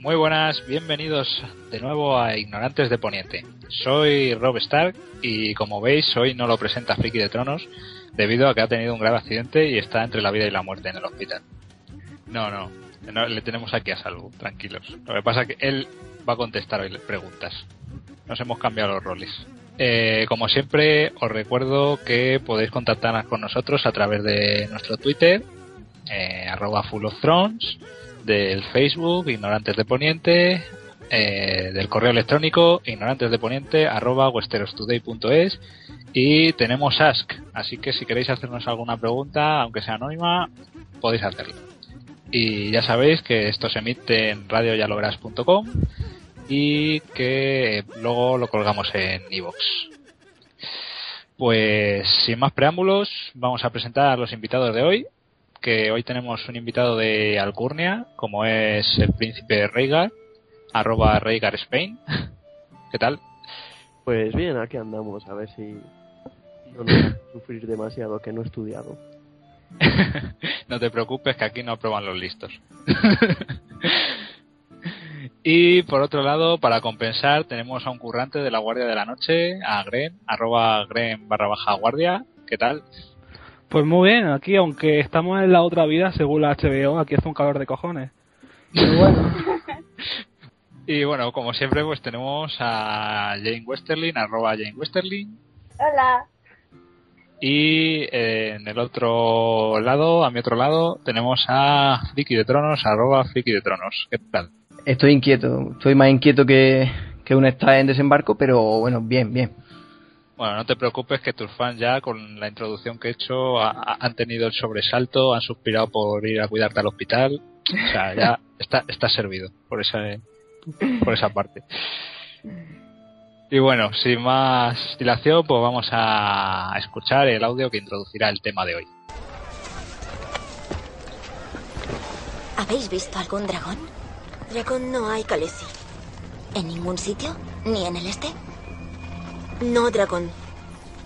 Muy buenas, bienvenidos de nuevo a Ignorantes de Poniente. Soy Rob Stark y como veis hoy no lo presenta Friki de Tronos debido a que ha tenido un grave accidente y está entre la vida y la muerte en el hospital. No, no, le tenemos aquí a salvo, tranquilos. Lo que pasa es que él va a contestar hoy preguntas. Nos hemos cambiado los roles. Eh, como siempre, os recuerdo que podéis contactar con nosotros a través de nuestro Twitter, eh, arroba Full of Thrones, del Facebook, Ignorantes de Poniente, eh, del correo electrónico, ignorantes de Poniente, arroba westerostoday.es y tenemos Ask, así que si queréis hacernos alguna pregunta, aunque sea anónima, podéis hacerlo. Y ya sabéis que esto se emite en radioyalogras.com y que luego lo colgamos en iVoox. Pues sin más preámbulos, vamos a presentar a los invitados de hoy, que hoy tenemos un invitado de Alcurnia, como es el príncipe Rhaegar, arroba Rhaegar Spain. ¿Qué tal? Pues bien, aquí andamos, a ver si no nos sufrir demasiado que no he estudiado. no te preocupes que aquí no aprueban los listos. y por otro lado, para compensar, tenemos a un currante de la Guardia de la Noche, a Gren, arroba Gren barra baja guardia. ¿Qué tal? Pues muy bien, aquí aunque estamos en la otra vida, según la HBO, aquí hace un calor de cojones. Pero bueno. y bueno, como siempre, pues tenemos a Jane Westerlin, arroba Jane Westerlin. Hola. Y eh, en el otro lado, a mi otro lado, tenemos a Friki de Tronos, arroba Friki de Tronos. ¿Qué tal? Estoy inquieto, estoy más inquieto que, que un está en desembarco, pero bueno, bien, bien. Bueno, no te preocupes que tus fans ya con la introducción que he hecho han tenido el sobresalto, han suspirado por ir a cuidarte al hospital. O sea, ya está, está servido por esa, por esa parte. Y bueno, sin más dilación, pues vamos a escuchar el audio que introducirá el tema de hoy. ¿Habéis visto algún dragón? Dragón no hay, Khaleesi. ¿En ningún sitio? ¿Ni en el este? No, dragón.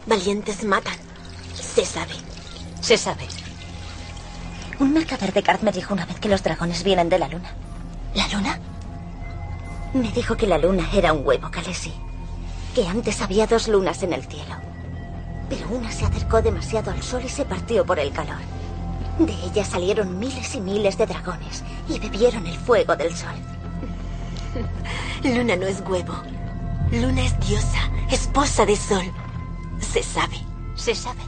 Valientes matan. Se sabe. Se sabe. Un mercader de Card me dijo una vez que los dragones vienen de la luna. ¿La luna? Me dijo que la luna era un huevo, Khaleesi. Que antes había dos lunas en el cielo. Pero una se acercó demasiado al sol y se partió por el calor. De ella salieron miles y miles de dragones y bebieron el fuego del sol. Luna no es huevo. Luna es diosa, esposa de sol. Se sabe, se sabe.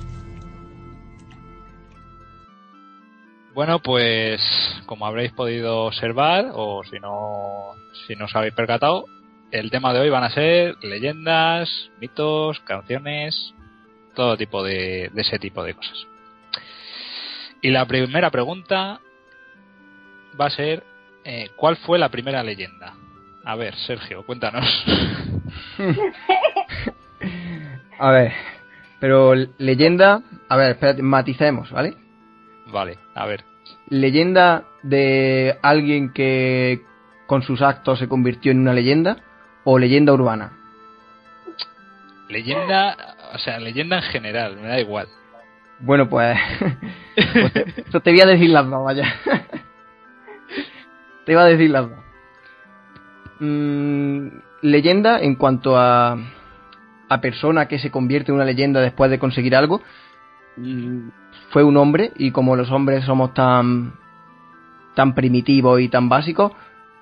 Bueno, pues como habréis podido observar, o si no, si no os habéis percatado, el tema de hoy van a ser leyendas, mitos, canciones, todo tipo de, de ese tipo de cosas. Y la primera pregunta va a ser, eh, ¿cuál fue la primera leyenda? A ver, Sergio, cuéntanos. a ver, pero leyenda, a ver, espérate, maticemos, ¿vale? Vale, a ver. Leyenda de alguien que con sus actos se convirtió en una leyenda o leyenda urbana. Leyenda, o sea, leyenda en general, me da igual. Bueno, pues, pues te, te, voy a decir las dos, vaya. te iba a decir las dos. Mm, leyenda en cuanto a, a persona que se convierte en una leyenda después de conseguir algo, mm, fue un hombre y como los hombres somos tan tan primitivos y tan básicos,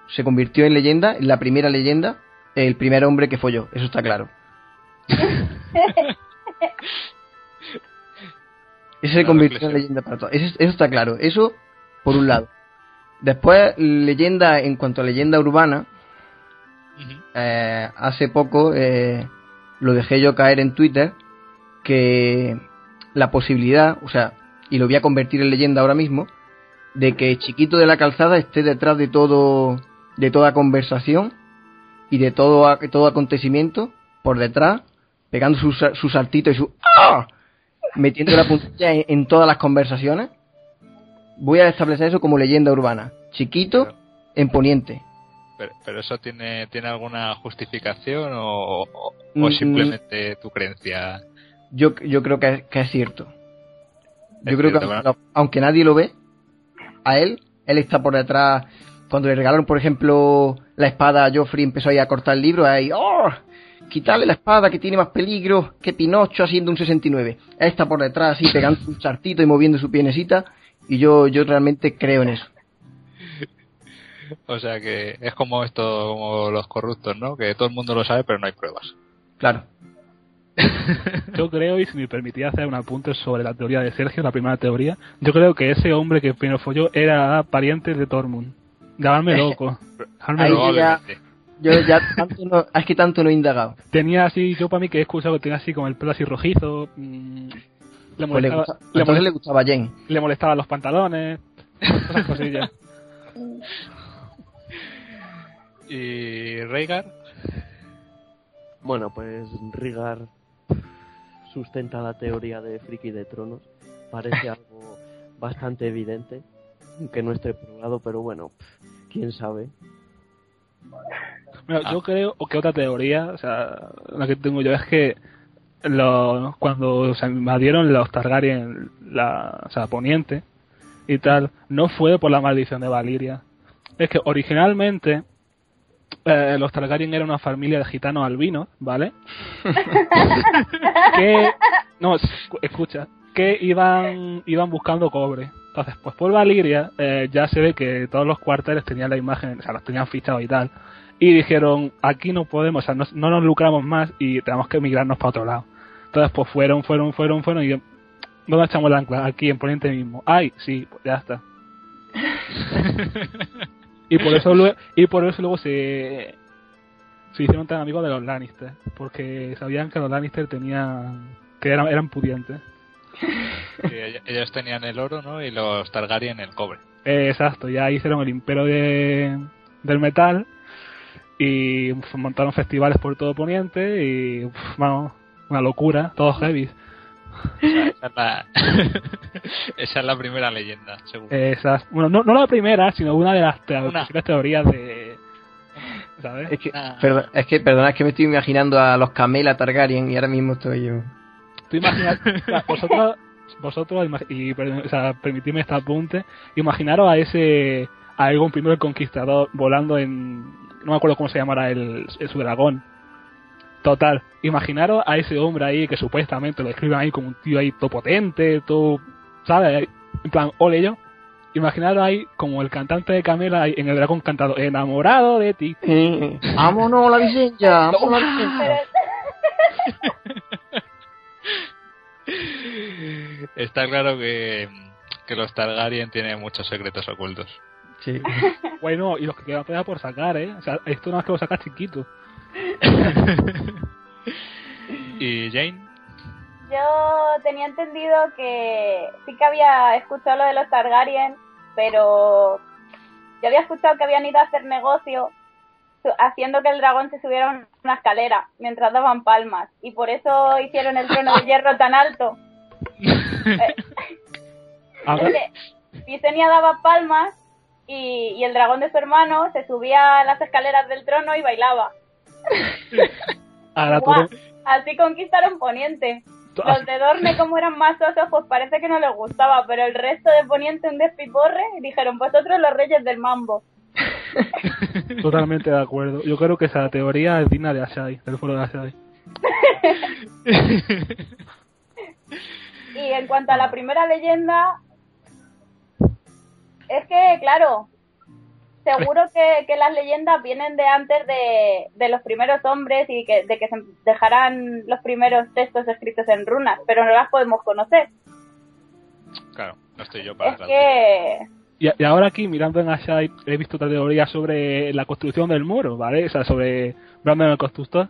se convirtió en leyenda, en la primera leyenda, el primer hombre que fue yo, eso está claro. Ese se convirtió en leyenda para todos. Eso, eso, está claro. Eso, por un lado. Después, leyenda, en cuanto a leyenda urbana, uh -huh. eh, hace poco eh, lo dejé yo caer en Twitter que la posibilidad, o sea, y lo voy a convertir en leyenda ahora mismo, de que Chiquito de la Calzada esté detrás de todo, de toda conversación y de todo, todo acontecimiento por detrás, pegando su, su saltito y su ¡ah! metiendo la puntilla en, en, todas las conversaciones. Voy a establecer eso como leyenda urbana. Chiquito en Poniente. Pero, eso tiene, tiene alguna justificación o, o, Mm, simplemente tu creencia. Yo, yo creo que, que es cierto. Yo Es creo cierto, que bueno. aunque nadie lo ve, a él, él está por detrás. Cuando le regalaron, por ejemplo, la espada a Joffrey, empezó ahí a cortar el libro, ahí, ¡oh! Quitarle la espada que tiene más peligro que Pinocho haciendo un 69. Él está por detrás, así, pegando un chartito y moviendo su pienecita. Y yo, yo realmente creo en eso. O sea que es como esto, como los corruptos, ¿no? Que todo el mundo lo sabe, pero no hay pruebas. Claro. Yo creo, y si me permitía hacer un apunte sobre la teoría de Sergio, la primera teoría, yo creo que ese hombre que primero folló era pariente de Tormund. Llamarme loco. Ahí ya-. Yo ya tanto no, es que tanto no he indagado. Tenía así, yo para mí que he escuchado que tenía así como el pelo así rojizo. mm, le, Pues le molestaba, gusta- le, molest- le gustaba a Jane. le molestaban los pantalones, esas cosillas. ¿Y Rhaegar? Bueno, pues Rigar sustenta la teoría de Friki de Tronos. Parece algo bastante evidente, que no esté probado, pero bueno, quién sabe. Mira, Ah. Yo creo que otra teoría, o sea, la que tengo yo es que lo- cuando se invadieron los Targaryen, la, o sea, Poniente y tal, no fue por la maldición de Valiria. Es que originalmente eh, los Targaryen eran una familia de gitanos albinos, ¿vale? que no escu- escucha que iban iban buscando cobre entonces pues por Valiria eh, ya se ve que todos los cuarteles tenían la imagen o sea los tenían fichados y tal. Y dijeron aquí no podemos o sea no, no nos lucramos más y tenemos que emigrarnos para otro lado entonces pues fueron fueron fueron fueron y ¿dónde echamos el ancla? aquí en Poniente mismo. Ay sí pues ya está y por eso luego, y por eso luego se se hicieron tan amigos de los Lannister porque sabían que los Lannister tenían que eran, eran pudientes Sí, ellos tenían el oro, ¿no? Y los Targaryen el cobre. Eh, exacto ya hicieron el imperio de, del metal y uf, montaron festivales por todo Poniente y uf, vamos una locura todos heavy Esa es la, esa es la primera leyenda, seguro. Bueno no, no la primera sino una de las te- Una. posibles teorías de ¿sabes? Es que, Ah. perdón, es que, perdona, es que me estoy imaginando a los Camela Targaryen y ahora mismo estoy yo. Tú imaginas, o sea, vosotros, vosotros, y o sea, permitidme este apunte, imaginaros a ese, a I el Conquistador volando en, no me acuerdo cómo se llamará el, el- su dragón. Total, imaginaros a ese hombre ahí que supuestamente lo describen ahí como un tío ahí todo potente, todo, ¿sabes? En plan, ole yo. Imaginaros ahí como el cantante de Camela ahí en el dragón cantado, enamorado de ti. Eh, ¡Vámonos, la Viseña! ¡Vámonos, la Viseña! Está claro que, que los Targaryen tienen muchos secretos ocultos. Sí. Bueno, y los que quedan todavía por sacar, ¿eh? O sea, esto no es que lo sacas chiquito. ¿Y Jane? Yo tenía entendido que sí que había escuchado lo de los Targaryen, pero yo había escuchado que habían ido a hacer negocio haciendo que el dragón se subiera a una escalera mientras daban palmas y por eso hicieron el trono de hierro tan alto. Visenya daba palmas y, y el dragón de su hermano se subía a las escaleras del trono y bailaba. ahora tú- Guau, Así conquistaron Poniente. Los de Dorne, como eran más osos, pues parece que no les gustaba, pero el resto de Poniente un despiporre dijeron, vosotros los reyes del mambo. Totalmente de acuerdo. Yo creo que esa teoría es digna de Ashai, del foro de Ashai. Y en cuanto a la primera leyenda, es que, claro, seguro que, que las leyendas vienen de antes de, de los primeros hombres y que, de que se dejarán los primeros textos escritos en runas, pero no las podemos conocer. Claro, no estoy yo para Es que Y, y ahora aquí, mirando en Ashai, he visto otra teoría sobre la construcción del muro, ¿vale? O sea, sobre Brandon el constructor.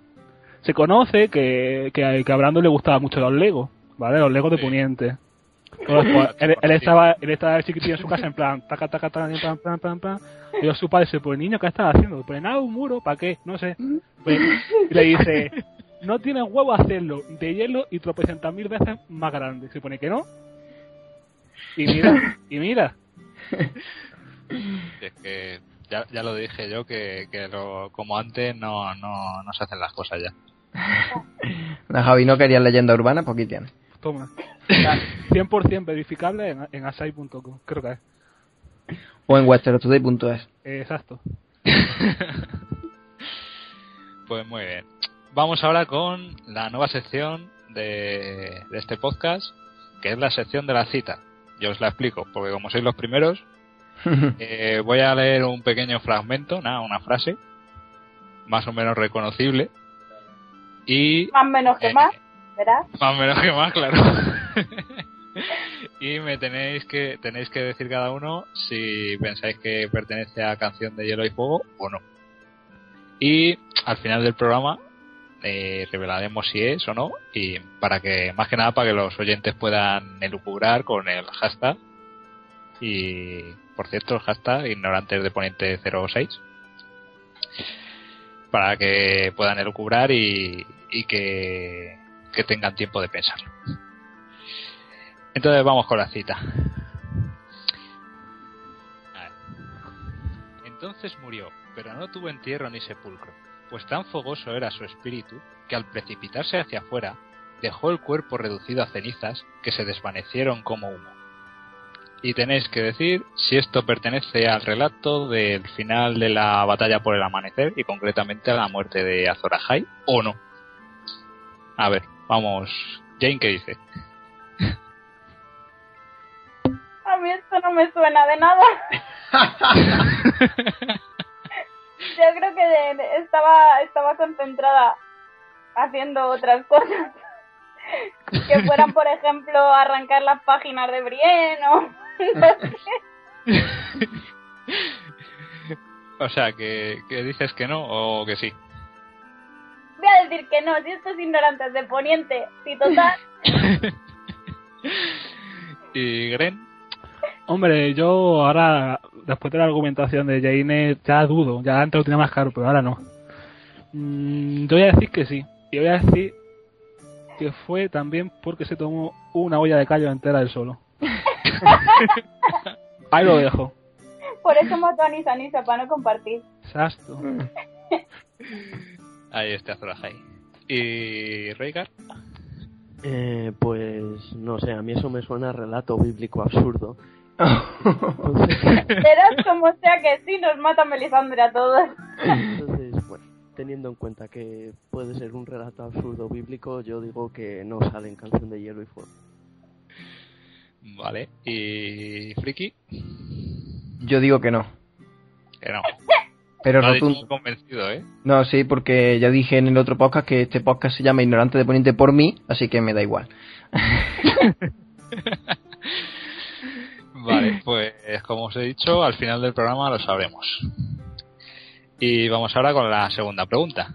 Se conoce que, que, que a Brandon le gustaban mucho los Legos, ¿vale? Los Legos de. Poniente. Entonces, pues, él, él estaba él estaba chiquitillo en su casa en plan taca taca taca plan plan plan plan y luego su padre dice pues niño qué estás haciendo pues nada un muro para qué no sé Pues, y le dice no tienes huevo a hacerlo de hielo y tropecientas mil veces más grande se pone que no y mira y mira Es que Ya, ya lo dije yo que, que lo, como antes no, no, no se hacen las cosas ya. La Javi no quería leyenda urbana, pues aquí tiene. Toma. 100% verificable en, en asai.com, creo que es. O en westertoday.es. Exacto. Pues muy bien. Vamos ahora con la nueva sección de, de este podcast, que es la sección de la cita. Yo os la explico, porque como sois los primeros, eh, voy a leer un pequeño fragmento, nada, una frase, más o menos reconocible. Y. Más menos que eh, más, ¿verdad? Más menos que más, claro. y me tenéis que tenéis que decir cada uno si pensáis que pertenece a Canción de Hielo y Fuego o no. Y al final del programa eh, revelaremos si es o no y para que más que nada para que los oyentes puedan elucubrar con el hashtag y por cierto el hashtag ignorantes de poniente 06 para que puedan elucubrar y, y que, que tengan tiempo de pensarlo. Entonces vamos con la cita. Entonces murió, pero no tuvo entierro ni sepulcro, pues tan fogoso era su espíritu que al precipitarse hacia afuera dejó el cuerpo reducido a cenizas que se desvanecieron como humo. Y tenéis que decir si esto pertenece al relato del final de la batalla por el amanecer y concretamente a la muerte de Azor Ahai o no. A ver, vamos. Jane, ¿qué dice? A mí esto no me suena de nada. Yo creo que de- estaba, estaba concentrada haciendo otras cosas. Que fueran, por ejemplo, arrancar las páginas de Brienne o... no sé. o sea, que, que dices que no o que sí. Voy a decir que no, si estos ignorantes de Poniente, si total... ¿Y Gren? Hombre, yo ahora, después de la argumentación de Jane, ya dudo. Ya antes lo tenía más claro, pero ahora no. Mm, yo voy a decir que sí. Y voy a decir que fue también porque se tomó una olla de callo entera él solo. Ahí lo dejo. Por eso mató a Nisa Nisa, para no compartir. Exacto. Ahí está Azor Ahai. ¿Y Rhaegar? Eh, pues no sé, a mí eso me suena a relato bíblico absurdo. Verás como sea que sí nos mata Melisandre a todos. entonces, bueno, teniendo en cuenta que puede ser un relato absurdo bíblico, yo digo que no sale en Canción de Hielo y Fuego. Vale. ¿Y Friki? Yo digo que no. Que no. Pero dicho rotundo. convencido, ¿eh? No, sí, porque ya dije en el otro podcast que este podcast se llama Ignorante de Poniente por mí, así que me da igual. Vale, pues como os he dicho, al final del programa lo sabremos. Y vamos ahora con la segunda pregunta,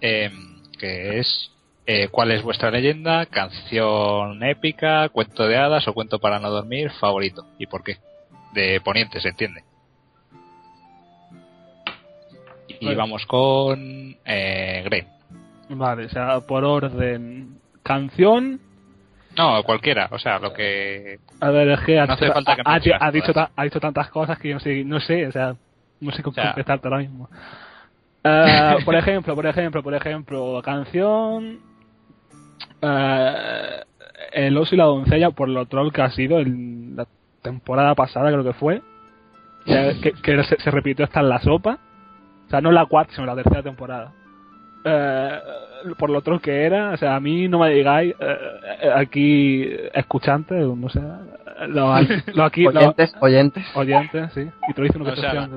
em, que es eh, ¿cuál es vuestra leyenda, canción épica, cuento de hadas o cuento para no dormir favorito? ¿Y por qué? De Poniente, se entiende. Y Vale. vamos con eh, Grey. Vale, o sea, por orden. Canción. No, cualquiera, o sea, lo que... A ver, es que ha, No hace falta que ha- ha- ha dicho, ha dicho tantas cosas que yo no sé, no sé, o sea, no sé cómo O sea- contestarte ahora mismo. Eh, por ejemplo, por ejemplo, por ejemplo, canción. eh, el oso y la doncella, por lo troll que ha sido en la temporada pasada, creo que fue. Que, que- que se, se repitió hasta en la sopa. O sea, no la cuarta, sino la tercera temporada. Eh, por lo troll que era, o sea, a mí no me digáis eh, eh, aquí escuchantes, no sé, lo, lo aquí, lo- Oyentes, oyentes. oyentes, sí, y te lo hice una O sea,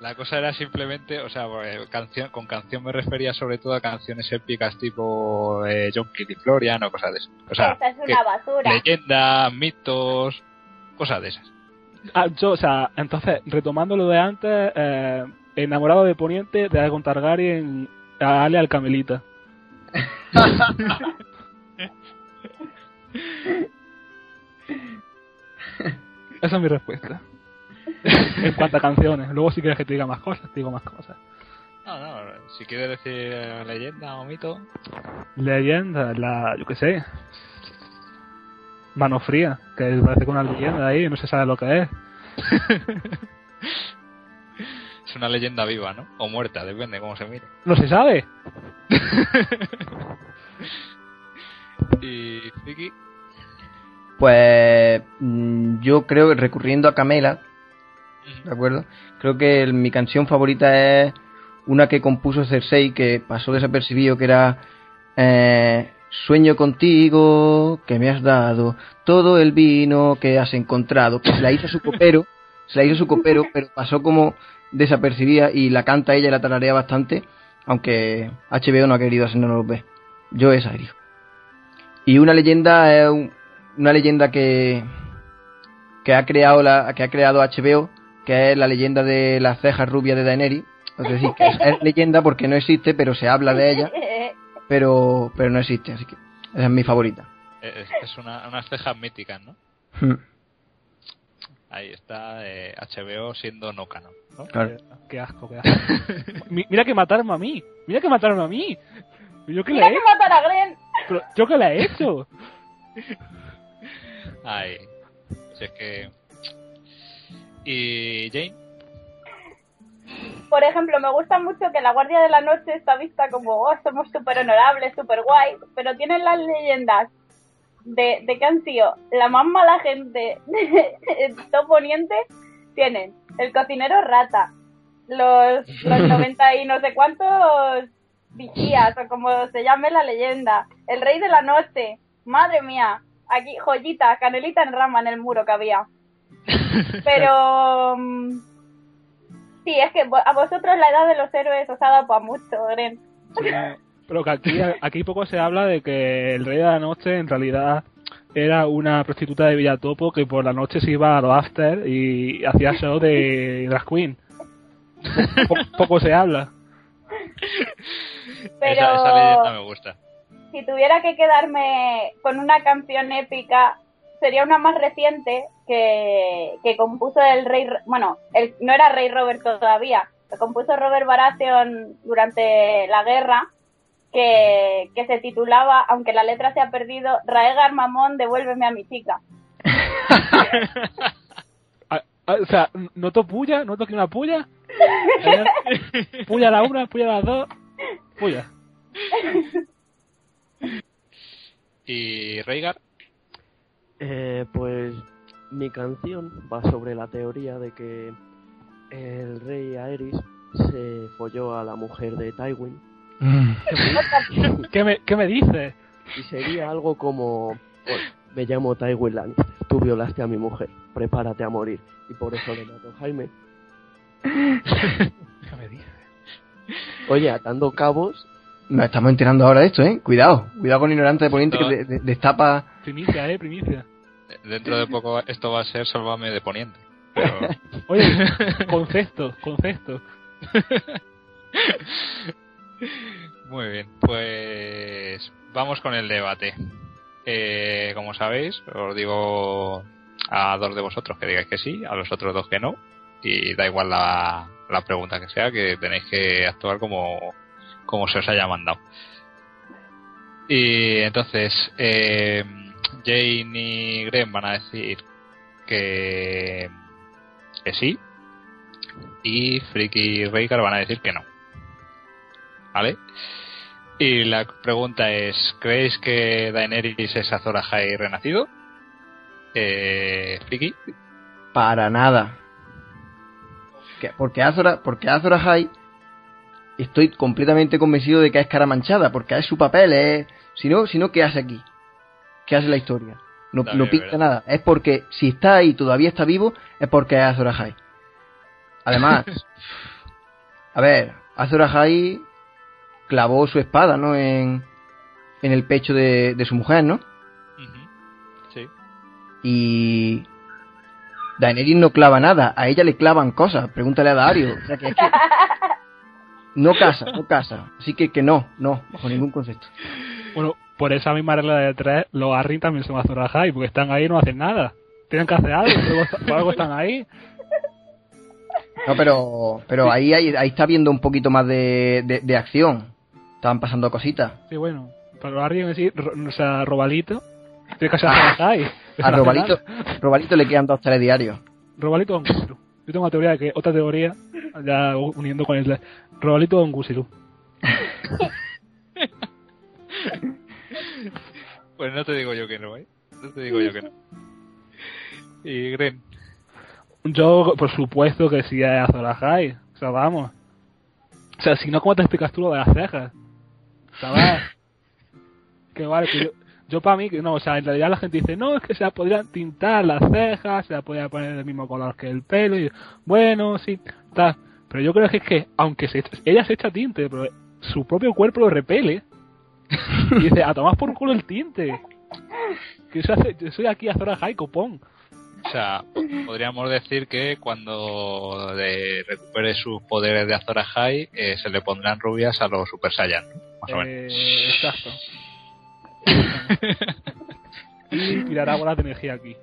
la, cosa era simplemente, o sea, pues, canción, con canción me refería sobre todo a canciones épicas tipo eh, John Kidd y Florian o cosas de eso. O sea, Esta es que- una basura. leyendas, mitos, cosas de esas. Ah, yo, o sea, entonces, retomando lo de antes, eh, enamorado de Poniente, de Aegon Targaryen, a Ale al Camelita. Esa es mi respuesta. en cuanto a canciones. Luego si quieres que te diga más cosas, te digo más cosas. No, no, si quieres decir eh, leyenda o mito, Leyenda, la, yo qué sé. Mano fría, que parece con una leyenda ahí, no se sabe lo que es. Es una leyenda viva, ¿no? O muerta, depende cómo se mire. No se sabe. ¿Y Vicky? Pues mm, yo creo que recurriendo a Camela, ¿de acuerdo? Creo que el- mi canción favorita es una que compuso Cersei que pasó desapercibido, que era eh, Sueño contigo, que me has dado todo el vino que has encontrado, que se la hizo su copero, se la hizo su copero, pero pasó como desapercibida y la canta ella y la tararea bastante, aunque HBO no ha querido hacernos ver. Yo esa elijo. Y una leyenda es un- una leyenda que que ha creado la que ha creado HBO, que es la leyenda de las cejas rubias de Daenerys. Es decir, que es, es leyenda porque no existe, pero se habla de ella, pero pero no existe, así que esa es mi favorita. Es, es una, unas cejas míticas, ¿no? Hmm, Ahí está eh, HBO siendo no canon, ¿no? Claro. Qué asco, qué asco. Mi- mira que mataron a mí. Mira que mataron a mí. ¿Yo qué le Mira he que hecho? matar a Gren. Pero, ¿Yo qué le he hecho? Ay, si es que... ¿Y Jane? Por ejemplo, me gusta mucho que la Guardia de la Noche está vista como, oh, somos súper honorables, súper guay, pero tienen las leyendas de, de que han sido la más mala gente de todo Poniente, tienen el cocinero rata, los, los 90 y no sé cuántos vigías, o como se llame la leyenda, el rey de la noche, madre mía, aquí joyita, canelita en rama en el muro que había. Pero... mm, Sí, es que a vosotros la edad de los héroes os ha dado para mucho, Gren. Sí, pero que aquí, aquí poco se habla de que el rey de la noche en realidad era una prostituta de Villatopo que por la noche se iba a los after y hacía show de drag queen. Poco, poco se habla. Pero Esa, esa leyenda me gusta. si tuviera que quedarme con una canción épica, sería una más reciente que, que compuso el rey, bueno, el, no era rey Robert todavía, lo compuso Robert Baratheon durante la guerra, que, que se titulaba, aunque la letra se ha perdido, Raegar Mamón, devuélveme a mi chica. Ah, ah, O sea, ¿noto puya? ¿Noto que una puya? Puya a la una, puya a las dos. Puya. ¿Y Rhaegar? Eh, pues mi canción va sobre la teoría de que el rey Aerys se folló a la mujer de Tywin ¿Qué me, qué me dices? y sería algo como "Pues, me llamo Tywin Lannister, tú violaste a mi mujer, prepárate a morir y por eso le mato a Jaime. ¿Qué me dices? Oye, atando cabos, Nos estamos enterando ahora de esto, ¿eh? Cuidado, cuidado con ignorante de Poniente que de- de- destapa... Primicia, eh, primicia. Dentro de poco esto va a ser Sálvame de Poniente. Pero... Oye, concepto, concepto. Muy bien, pues vamos con el debate. Eh, como sabéis, os digo a dos de vosotros que digáis que sí, a los otros dos que no, y da igual la, pregunta que sea, que tenéis que actuar como, como se os haya mandado. Y entonces, eh, Jane y Gren van a decir que, que sí, y Friki y Rhaegar van a decir que no. ¿Vale? Y la pregunta es, ¿creéis que Daenerys es Azor Ahai renacido? Eh, Friki. Para nada. Que- Porque Azora, porque Azor Ahai estoy completamente convencido de que es cara manchada, porque es su papel, es... Si no, si no, ¿qué hace aquí? ¿Qué hace la historia? No, También no es pinta nada. Es porque si está ahí y todavía está vivo, es porque es Azor Ahai. Además, a ver, Azor Ahai clavó su espada, ¿no? En, en el pecho de, de su mujer, ¿no? Sí. Y Daenerys no clava nada, a ella le clavan cosas. Pregúntale a Dario. O sea que es que no casa, no casa. Así que que no, no, bajo ningún concepto. Bueno, por esa misma regla de tres, los Arryn también son Ahai, porque están ahí y no hacen nada. Tienen que hacer algo, por algo, por algo están ahí. No, pero pero ahí, ahí, ahí está viendo un poquito más de, de, de acción. Estaban pasando cositas. Sí, bueno, para los Arryn, sí, ro- o sea, Robalito, tiene que ser Ahai. A Robalito, Robalito le quedan dos tres diarios. Robalito un cuatro. Yo tengo una teoría de que otra teoría, ya uniendo con el Robalito Don Gusilú. pues no te digo yo que no, ¿eh? No te digo yo que no. Y Gren. Yo, por supuesto que sí a Azorahai. O sea, vamos. O sea, si no, ¿cómo te explicas tú lo de las cejas? Que vale, que yo, para mí, que no, o sea, en realidad la gente dice, no, es que se la podrían tintar las cejas, se la podría poner del mismo color que el pelo, y bueno, sí, tal. Pero yo creo que es que, aunque se, ella se echa tinte, pero su propio cuerpo lo repele. y dice, a tomar por culo el tinte. Que yo, hace, yo soy aquí a Zora High, copón. O sea, podríamos decir que cuando de recupere sus poderes de Azora High, eh, se le pondrán rubias a los Super Saiyan, más o menos. Eh, exacto. y tirará bolas de energía aquí.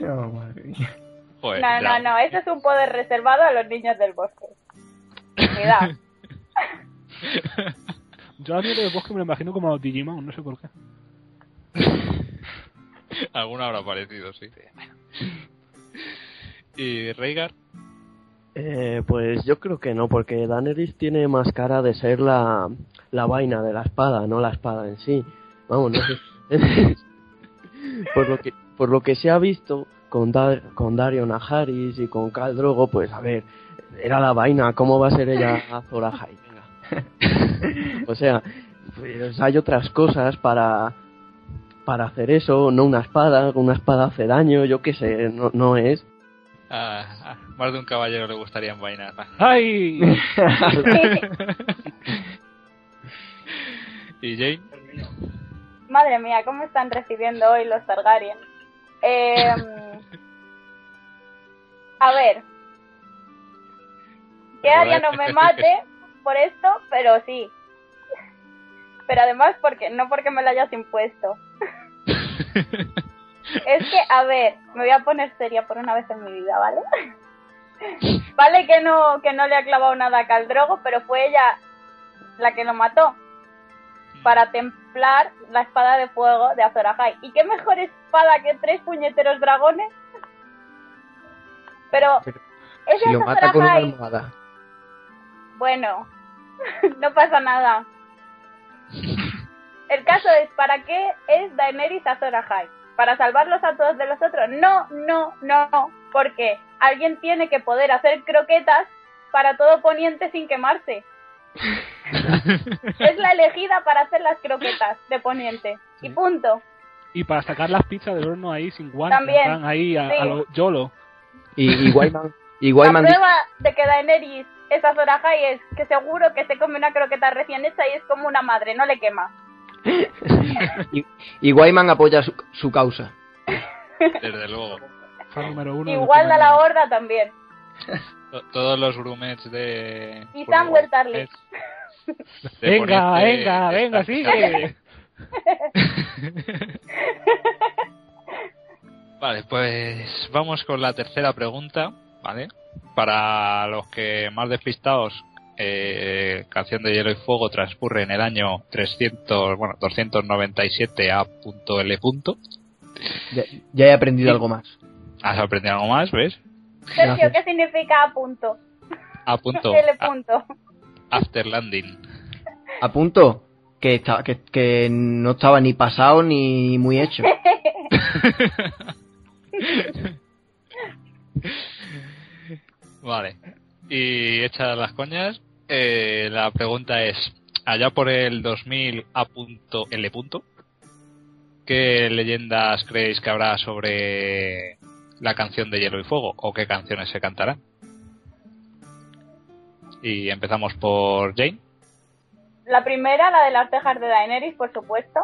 Oh, madre mía. Joder, No, no, no, eso es un poder reservado a los niños del bosque. Cuidado. Yo a mí del bosque me lo imagino como a los Digimon, no sé por qué. Alguna habrá parecido, sí. ¿Y Rhaegar? Eh, pues yo creo que no, porque Daenerys tiene más cara de ser la, la vaina de la espada, no la espada en sí. Vamos, no sé. por, lo que, por lo que se ha visto con, Dar, con Dario Najaris y con Khal Drogo, pues a ver, era la vaina, ¿cómo va a ser ella Azor Ahai? O sea, pues hay otras cosas para para hacer eso, no una espada, una espada hace daño, yo qué sé, no, no es. Ah, ah, más de un caballero le gustaría envainar. ¡Ay! ¿Y Jane? Madre mía, ¿cómo están recibiendo hoy los Targaryen? Eh, a ver. Que Arya no me mate por esto, pero sí. Pero además, porque no porque me lo hayas impuesto. Es que, a ver, me voy a poner seria por una vez en mi vida, ¿vale? Vale que no, que no le ha clavado nada a Caldrogo, pero fue ella la que lo mató para templar la espada de fuego de Azor Ahai. ¿Y qué mejor espada que tres puñeteros dragones? Pero ese Si lo Azor mata con una almohada. bueno, no pasa nada. El caso es, ¿para qué es Daenerys Azor Ahai? ¿Para salvarlos a todos de los otros? No, no, no, no, porque alguien tiene que poder hacer croquetas para todo poniente sin quemarse. Es la elegida para hacer las croquetas de poniente. Y punto. Y para sacar las pizzas del horno ahí sin guantes, También, ahí a, sí. a lo YOLO. Y, y Wyman, y La Wyman prueba de que Daenerys es Azor Ahai es que seguro que se come una croqueta recién hecha y es como una madre, no le quema. Y, y Wyman apoya su, su causa. Desde luego. Fan número uno. de Igual a los la horda también. To- Todos los grumets de... Y Samuel Tarly. Venga, venga, venga, sigue. Vale, pues vamos con la tercera pregunta, ¿vale? Para los que más despistados, eh, Canción de Hielo y Fuego transcurre en el año 300, bueno, 297 A.L. Ya, ya he aprendido algo más. ¿Has aprendido algo más, ves? Sergio, ¿qué significa a punto? A punto. L a- punto. after landing. A punto que, estaba, que, que no estaba ni pasado ni muy hecho. Vale. Y hechas las coñas, eh, la pregunta es, allá por el 2000 A.L. ¿Qué leyendas creéis que habrá sobre la canción de Hielo y Fuego? ¿O qué canciones se cantarán? Y empezamos por Jane. La primera, la de las cejas de Daenerys, por supuesto.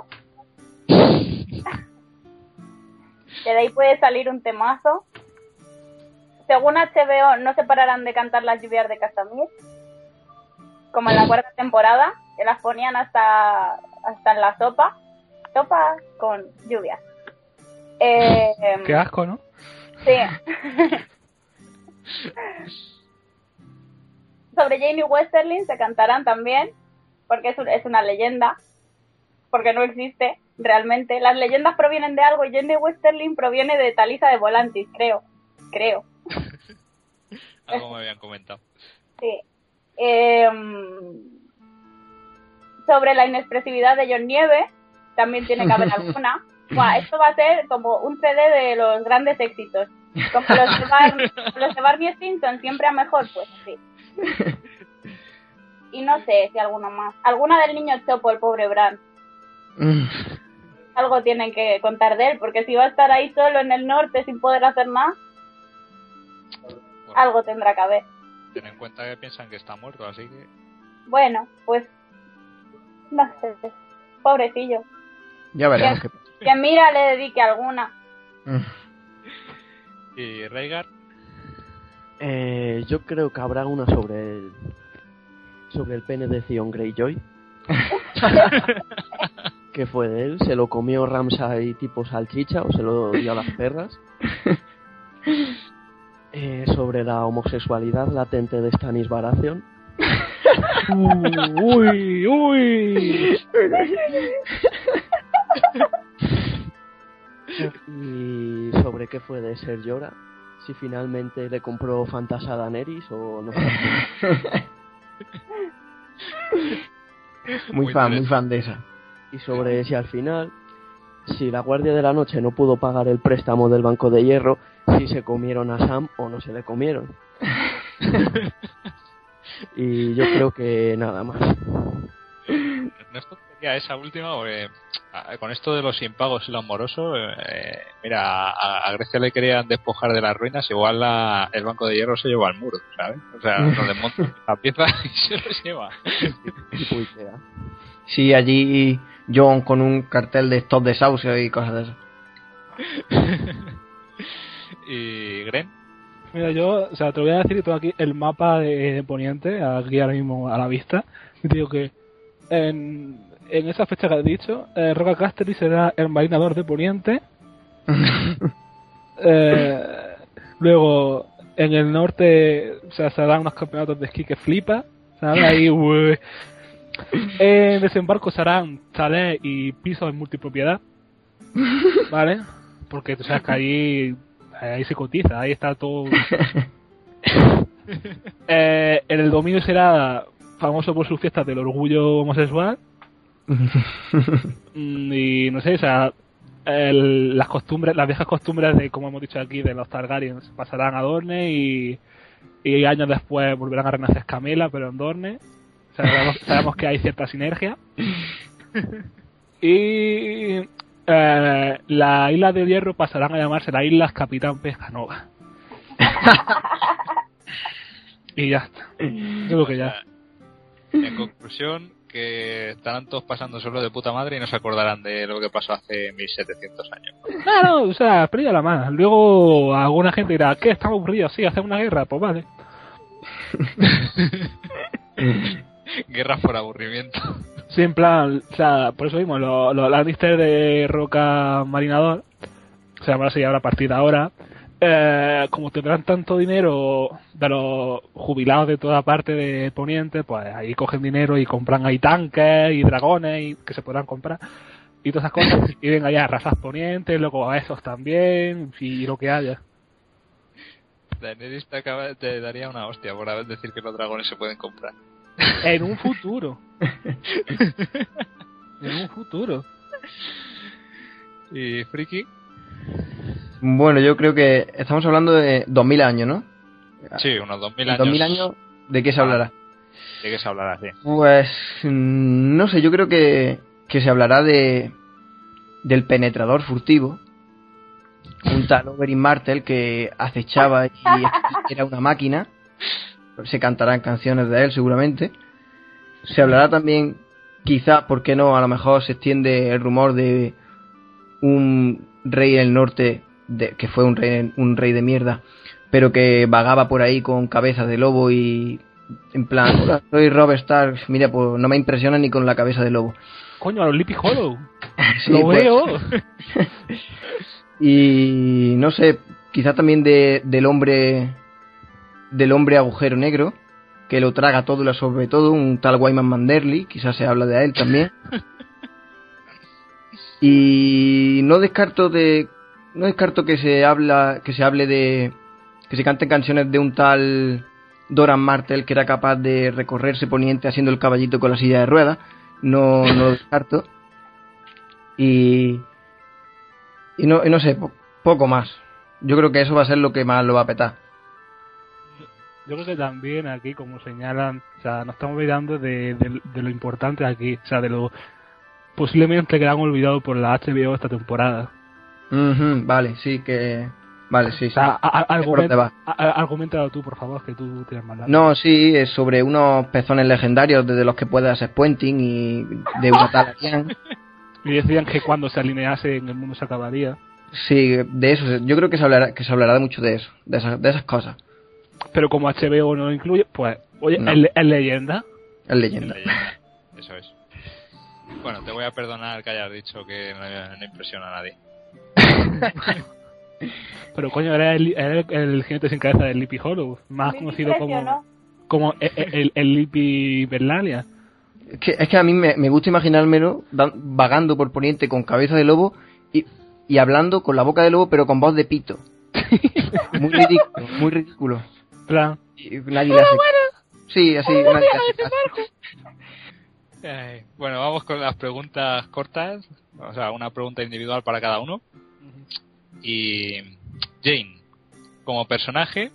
Que de ahí puede salir un temazo. Según HBO, no se pararán de cantar las lluvias de Casamir. Como en la cuarta temporada, que las ponían hasta, hasta en la sopa. Sopa con lluvias. Eh, Qué asco, ¿no? Sí. Sobre Janie Westerling se cantarán también, porque es, un- es una leyenda, porque no existe realmente. Las leyendas provienen de algo y Janie Westerling proviene de Talisa de Volantis, creo. Creo. Algo me habían comentado. Sí. Eh, sobre la inexpresividad de John Nieve, también tiene que haber alguna. Buah, esto va a ser como un CD de los grandes éxitos. Como los de, Bar- los de Barney Stinson, siempre a mejor, pues sí. Y no sé si alguno más. Alguna del niño Chopo, el pobre Bran. Mm. Algo tienen que contar de él, porque si va a estar ahí solo en el norte sin poder hacer nada, Bueno, algo tendrá que haber. ten en cuenta que piensan que está muerto, así que. Bueno, pues no sé. Pobrecillo. Ya veremos qué Que mira le dedique alguna. Mm. ¿Y Rhaegar? Eh, yo creo que habrá una sobre el, sobre el pene de Theon Greyjoy. que fue de él? ¿Se lo comió Ramsay tipo salchicha o se lo dio a las perras? Sobre la homosexualidad latente de Stanis Baratheon. Uy, uy. Y sobre qué fue de Ser Llora. Si finalmente le compró Fantasía a Daenerys o no. Muy Muy fan, muy fan de esa. y sobre si al final, si la Guardia de la Noche no pudo pagar el préstamo del Banco de Hierro, si se comieron a Sam o no se le comieron. y yo creo que nada más. Ernesto quería esa última, porque ah, con esto de los impagos y lo amoroso, eh, mira, a, a Grecia le querían despojar de las ruinas, igual la, el banco de hierro se lleva al muro, ¿sabes? O sea, lo desmonta la pieza y se lo lleva. Sí, allí John con un cartel de stop de sauce y cosas de eso. y Gren, Mira, yo, o sea, te voy a decir que tengo aquí el mapa de, de Poniente, aquí ahora mismo a la vista. Y te digo que en, en esa fecha que has dicho, eh, Roca Casterly será el marinador de Poniente. Eh, luego, en el norte, o sea, se harán unos campeonatos de esquí que flipa. ¿sabes? Ahí. En desembarco se harán chalés y pisos en multipropiedad. ¿Vale? Porque tú sabes que ahí, ahí se cotiza, ahí está todo. Eh, en el dominio será famoso por sus fiestas del orgullo homosexual. Mm, y no sé, o sea, el- las costumbres, las viejas costumbres de, como hemos dicho aquí, de los Targaryens pasarán a Dorne y, y años después volverán a renacer Camela, pero en Dorne. Sabemos, sabemos que hay cierta sinergia. y eh, la isla del Hierro pasarán a llamarse las Islas Capitán Pescanova. y ya está. Yo creo que ya. en conclusión, que estarán todos pasando solo de puta madre y no se acordarán de lo que pasó hace 1700 años. Claro, o sea, perdida la mano. Luego alguna gente dirá, ¿qué? Estamos aburridos, sí, hacemos una guerra, pues vale. Guerra por aburrimiento. Sí, en plan, o sea, por eso mismo, los lo, Lannister de Roca Marinador, o sea, ahora sí, ahora a partir de ahora, eh, como tendrán tanto dinero de los jubilados de toda parte de Poniente, pues ahí cogen dinero y compran ahí tanques y dragones y que se podrán comprar y todas esas cosas y ven allá a razas Poniente, luego a esos también y lo que haya. Daenerys te, acaba, te daría una hostia por haber decir que los dragones se pueden comprar. En un futuro. en un futuro. Y Friki, Bueno, yo creo que estamos hablando de 2000 años, ¿no? sí, unos 2000 En años. 2000 años, ¿de qué se Ah. hablará? ¿De qué se hablará así? Pues mm, no sé, yo creo que, que se hablará de del penetrador furtivo, un tal Oberyn Martel que acechaba y era una máquina. Se cantarán canciones de él seguramente. Se hablará también, quizá, ¿por qué no? A lo mejor se extiende el rumor de un rey del norte, de, que fue un rey, un rey de mierda, pero que vagaba por ahí con cabeza de lobo y en plan, hola, soy Rob Stark, mira, pues no me impresiona ni con la cabeza de lobo. Coño, a los Lippy Hollow. Sí, lo pues, veo. Y no sé, quizá también de, del hombre del hombre agujero negro, que lo traga todo y lo absorbe todo, un tal Wyman Manderly, quizás se habla de él también. Y no descarto de no descarto que se habla que se hable de que se canten canciones de un tal Doran Martel que era capaz de recorrerse poniente haciendo el caballito con la silla de ruedas. No, no lo descarto. Y, y no, y no sé, po- poco más. Yo creo que eso va a ser lo que más lo va a petar. Yo creo que también aquí, como señalan, o sea, nos estamos olvidando de, de- de lo importante aquí, o sea, de lo posiblemente que han olvidado por la HBO esta temporada. Vale, sí, que... Vale, sí, O sí. sea, a- a- ¿Por dónde argumenta, tú, por favor, que tú tienes más No, sí, es sobre unos pezones legendarios desde los que puedes hacer puenting y de una tal. Y decían que cuando se alinease en el mundo se acabaría. Sí, de eso. Yo creo que se hablará, que se hablará mucho de eso, de esas, de esas cosas. Pero como HBO no lo incluye, pues, oye, No. es, le- es leyenda. Es leyenda. Leyenda. Eso es. Bueno, te voy a perdonar que hayas dicho que no, no impresiona a nadie. Pero coño, era el, era el, el jinete sin cabeza del Lippy Hollow, más conocido como, como el, el, el Lippy Berlalia. Es que, es que a mí me, me gusta imaginármelo vagando por Poniente con cabeza de lobo y, y hablando con la boca de lobo pero con voz de pito. muy ridículo, muy ridículo. Y nadie le hace Sí, así, nadie hace. Ay, bueno, vamos con las preguntas cortas. O sea, una pregunta individual para cada uno. Y Jane, como personaje,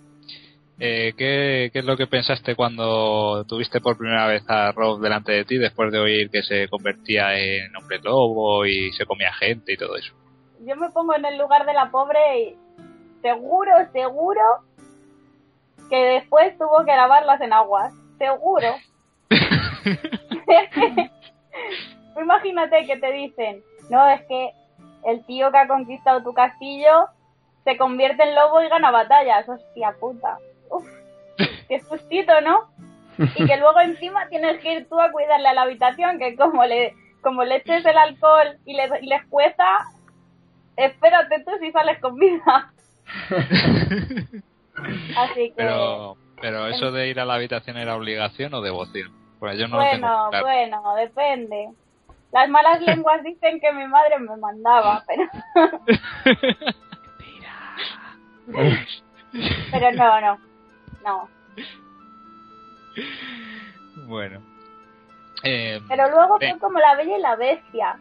eh, ¿qué, qué es lo que pensaste cuando tuviste por primera vez a Rob delante de ti después de oír que se convertía en hombre lobo y se comía gente y todo eso? Yo me pongo en el lugar de la pobre y seguro, seguro que después tuvo que lavarlas en aguas. Seguro. Imagínate que te dicen, no, es que el tío que ha conquistado tu castillo se convierte en lobo y gana batallas. Hostia puta. Uf, qué sustito, ¿no? Y que luego encima tienes que ir tú a cuidarle a la habitación, que como le, como le eches el alcohol y le, y les cuesta, espérate tú si sales con vida. Así que, Pero, pero eso de ir a la habitación era obligación o devoción. Pues yo no lo bueno, claro. bueno, depende. Las malas lenguas dicen que mi madre me mandaba, pero, pero no, no, no. Bueno. Eh, Pero luego fue Ven. como la bella y la bestia.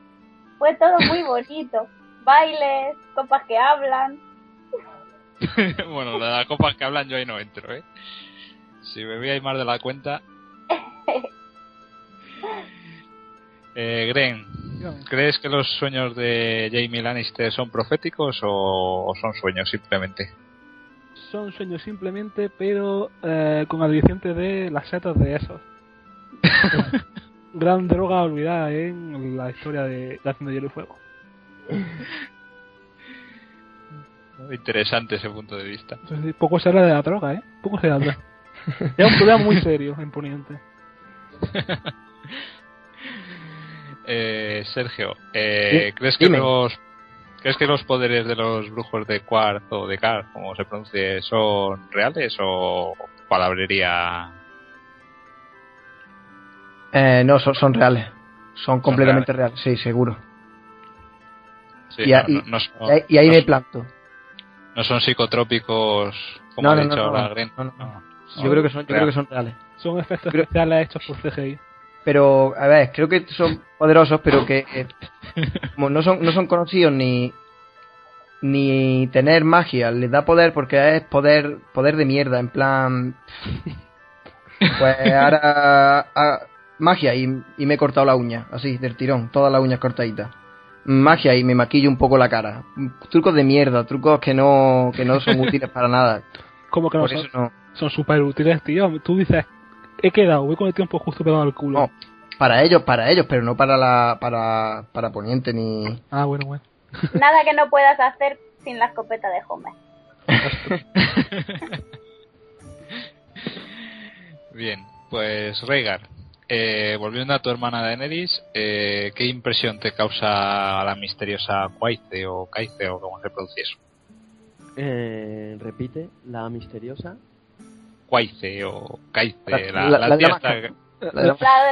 Fue todo muy bonito. Bailes, copas que hablan. bueno, de las copas que hablan yo ahí no entro, ¿eh? Si bebíais más de la cuenta... Eh, Gren, ¿crees que los sueños de Jamie Lannister son proféticos o, o son sueños simplemente? son sueños simplemente, pero eh, con aliciente de las setas de esos. Gran droga olvidada en la historia de la Acción de Hielo y Fuego. Interesante ese punto de vista. Entonces, poco se habla de la droga, ¿eh? Poco se habla. Es un problema muy serio en Poniente. Eh, Sergio, eh, Sí, ¿crees que dime. los ¿crees que los poderes de los brujos de Quarth o de Car, como se pronuncie, son reales o palabrería? Eh, no, son, son reales. Son completamente reales. sí, seguro. Sí, Y no, ahí- no- Y ahí, y ahí no me planto. No son psicotrópicos como No, ha no, dicho no, ahora no, Gren. no, no. No. Yo creo que son, yo creo que son reales. Son efectos Creo- especiales hechos por CGI. Pero, a ver, creo que son poderosos, pero que eh, como no son, no son conocidos ni ni tener magia, les da poder porque es poder poder de mierda, en plan pues ahora ah, magia y, y me he cortado la uña, así, del tirón, todas las uñas cortaditas. Magia y me maquillo un poco la cara. Trucos de mierda, trucos que no que no son útiles para nada. Como que no Por son, no. son súper útiles, tío. Tú dices, he quedado, voy con el tiempo justo pegado al culo. No, para ellos, para ellos, pero no para la para para Poniente ni Ah, bueno, bueno. Nada que no puedas hacer sin la escopeta de Homer. Bien, pues Rhaegar, eh, volviendo a tu hermana Daenerys, eh, ¿qué impresión te causa la misteriosa Quaice o Caice o como se pronuncia eso? Eh, repite, la misteriosa. Quaice o Caice, La- la, la- la tía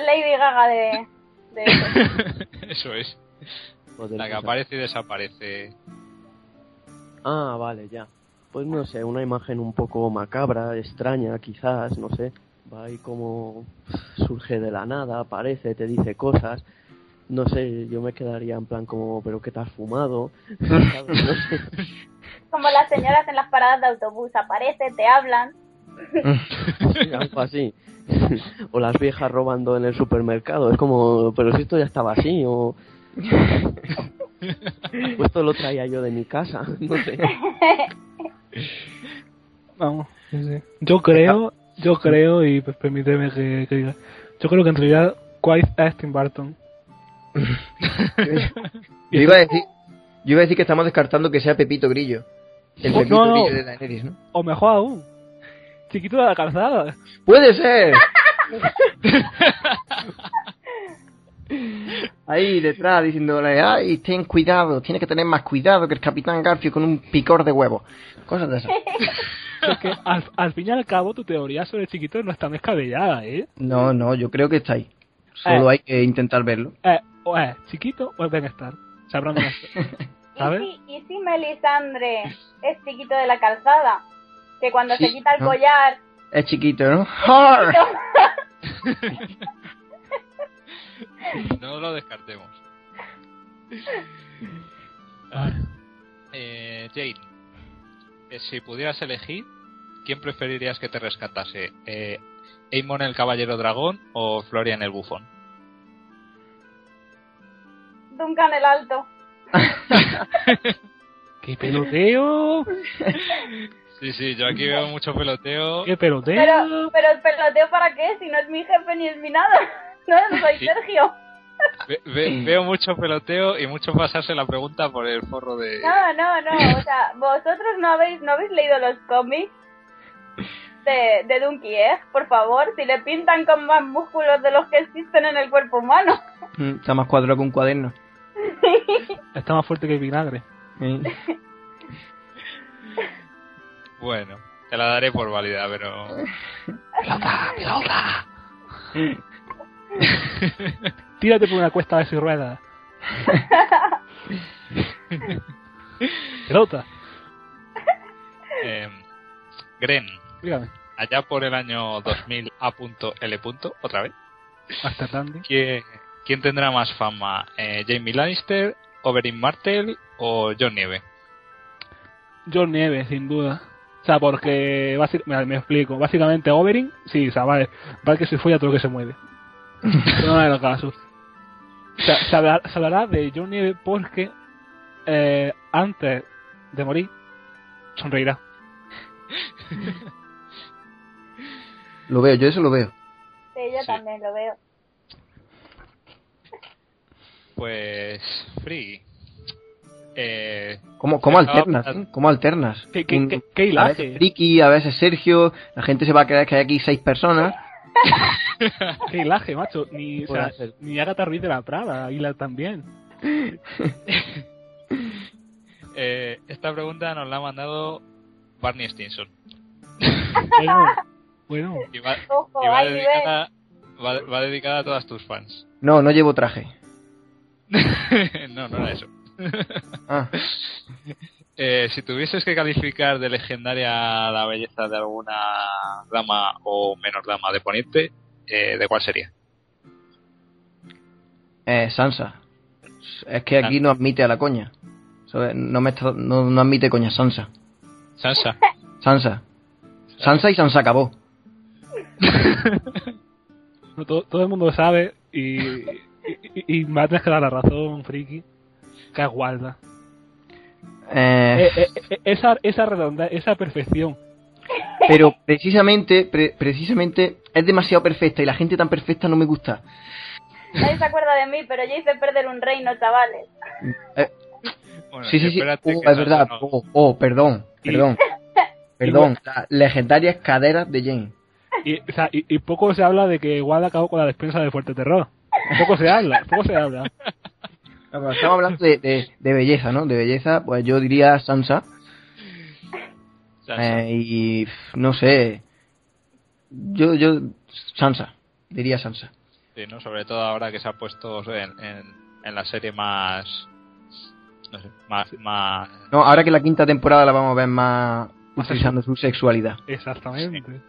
Lady Gaga de... de Eso es, Poder la que aparece y desaparece. Ah, vale, ya. pues no sé, una imagen un poco macabra, extraña, quizás, no sé. Va ahí como surge de la nada, aparece, te dice cosas. No sé, yo me quedaría en plan como, ¿pero qué te has fumado? ¿Sabes? No sé. Como las señoras en las paradas de autobús, aparece, te hablan. Sí, algo así. o las viejas robando en el supermercado. Es como, pero si esto ya estaba así, o. o esto lo traía yo de mi casa, no sé. Vamos, sí, sí. Yo creo, yo creo, y pues permíteme que, que diga, yo creo que en realidad Quite es Tim Burton. Yo iba a decir, yo iba a decir que estamos descartando que sea Pepito Grillo. El Oh, Pepito no, no. Grillo de Daenerys, ¿no? O mejor aún, Chiquito de la calzada. ¡Puede ser! Ahí detrás diciéndole, ay, ten cuidado, tiene que tener más cuidado que el Capitán Garfio con un picor de huevo. Cosas de esas. Que al, al fin y al cabo tu teoría sobre Chiquito no es tan descabellada, ¿eh? No, no, yo creo que está ahí. Solo Eh. hay que intentar verlo. Eh, o es Chiquito o es Benestar. Sabrán esto. ¿Y ¿Sabes? si, ¿Y si Melisandre es chiquito de la calzada? Que cuando Sí, se quita el ¿no? collar... Es chiquito, ¿no? ¡Har! No lo descartemos. Ah, eh, Jane, eh, si pudieras elegir, ¿quién preferirías que te rescatase? Eh, ¿Aemon el caballero dragón o Florian el bufón? Duncan el alto. ¡Qué peloteo! Sí, sí, yo aquí veo mucho peloteo. ¡Qué peloteo! Pero, pero el peloteo para qué? Si no es mi jefe ni es mi nada. No, soy Sí. Sergio. Ve- ve- veo mucho peloteo y mucho pasarse la pregunta por el forro de... No, no, no. O sea, vosotros no habéis, no habéis leído los cómics de, de Dunky, ¿eh? Por favor, si le pintan con más músculos de los que existen en el cuerpo humano. Mm, Está más cuadrado que un cuaderno. Está más fuerte que el vinagre. Sí. Bueno, te la daré por válida, pero... ¡Pelota! ¡Pelota! Tírate por una cuesta de seis ruedas. ¡Pelota! Eh, Gren, Dígame. allá por el año 2000 A.L. otra vez, Master Dandy. ¿quién, quién tendrá más fama? Eh, ¿Jamie Lannister, Oberyn Martell o John Nieve? John Nieves, sin duda. O sea, porque... mira, me explico. Básicamente, Oberyn, sí, o sea, vale. Vale que se folla todo lo que se mueve. No era el caso. Se, se hablará de John Nieve porque eh, antes de morir sonreirá. Lo veo, yo eso lo veo. Sí, yo Sí. también lo veo. Pues... Free. Eh, ¿Cómo, cómo Estaba alternas? eh? ¿Cómo alternas? ¿Qué- qué- qué- qué A veces Friki, a veces Sergio, la gente se va a creer que hay aquí seis personas. Qué hilaje, macho. Ni, o sea, ni Agatha Ruiz de la Prada, Hila también. eh, esta pregunta nos la ha mandado Barney Stinson. Bueno, bueno. Y va, Ojo, y va hay nivel. dedicada, va, va dedicada a todas tus fans. No, no llevo traje. no, no era eso. Ah, Eh, si tuvieses que calificar de legendaria la belleza de alguna dama o menor dama de Poniente, eh, ¿de cuál sería? eh, Sansa. Es que aquí no admite a la coña. No, me está- no, no admite coña Sansa. Sansa. Sansa. Sansa y Sansa acabó. No, todo, todo el mundo lo sabe y, y, y- y me tienes que dar la razón, friki. Que es guarda. Eh, Eh, eh, eh, esa, esa redonda, esa perfección. Pero precisamente, pre- precisamente es demasiado perfecta y la gente tan perfecta no me gusta. Nadie se acuerda de mí, pero yo hice perder un reino, chavales. Eh, Bueno, sí, y sí, sí. Oh, es verdad. No- Oh, oh, perdón, Y- perdón. Perdón. Las legendarias caderas de Jane. Y, o sea, y, y poco se habla de que Guarda acabó con la despensa de Fuerte Terror. Poco se habla, poco se habla. No, pero Estamos hablando de, de, de belleza, ¿no? De belleza, pues yo diría Sansa. Sansa. Eh, y no sé. Yo, yo, Sansa. Diría Sansa. Sí, ¿no? Sobre todo ahora que se ha puesto en, en, en la serie más... No sé, más... más No, ahora que la quinta temporada la vamos a ver más, utilizando su sexualidad. Exactamente.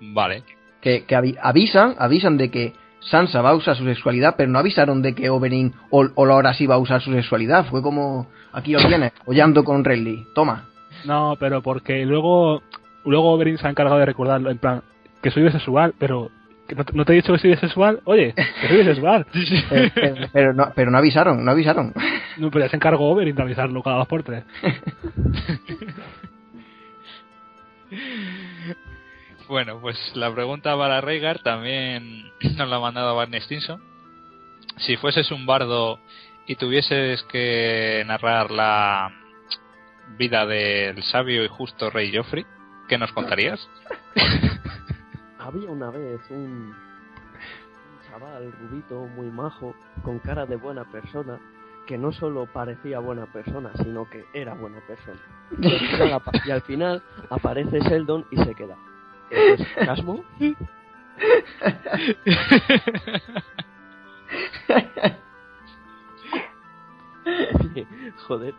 Vale. que, que avi- avisan, avisan de que Sansa va a usar su sexualidad, pero no avisaron de que Oberyn o, o ahora sí va a usar su sexualidad. Fue como, aquí lo tienes, hollando con Renly. Toma. No, pero porque luego luego Oberyn se ha encargado de recordarlo, en plan, que soy bisexual, pero no, te- no te he dicho que soy bisexual, oye, que soy bisexual. Eh, pero, pero no, pero no avisaron, no avisaron. No, pero ya se encargó Oberyn de avisarlo cada dos por tres. Bueno, pues la pregunta para Rhaegar también nos la ha mandado Barney Stinson. Si fueses un bardo y tuvieses que narrar la vida del sabio y justo rey Joffrey, ¿qué nos contarías? Había una vez un, un chaval rubito muy majo, con cara de buena persona, que no solo parecía buena persona, sino que era buena persona. Y al final, apa- y al final aparece Sheldon y se queda. ¿Eso es sarcasmo? Joder.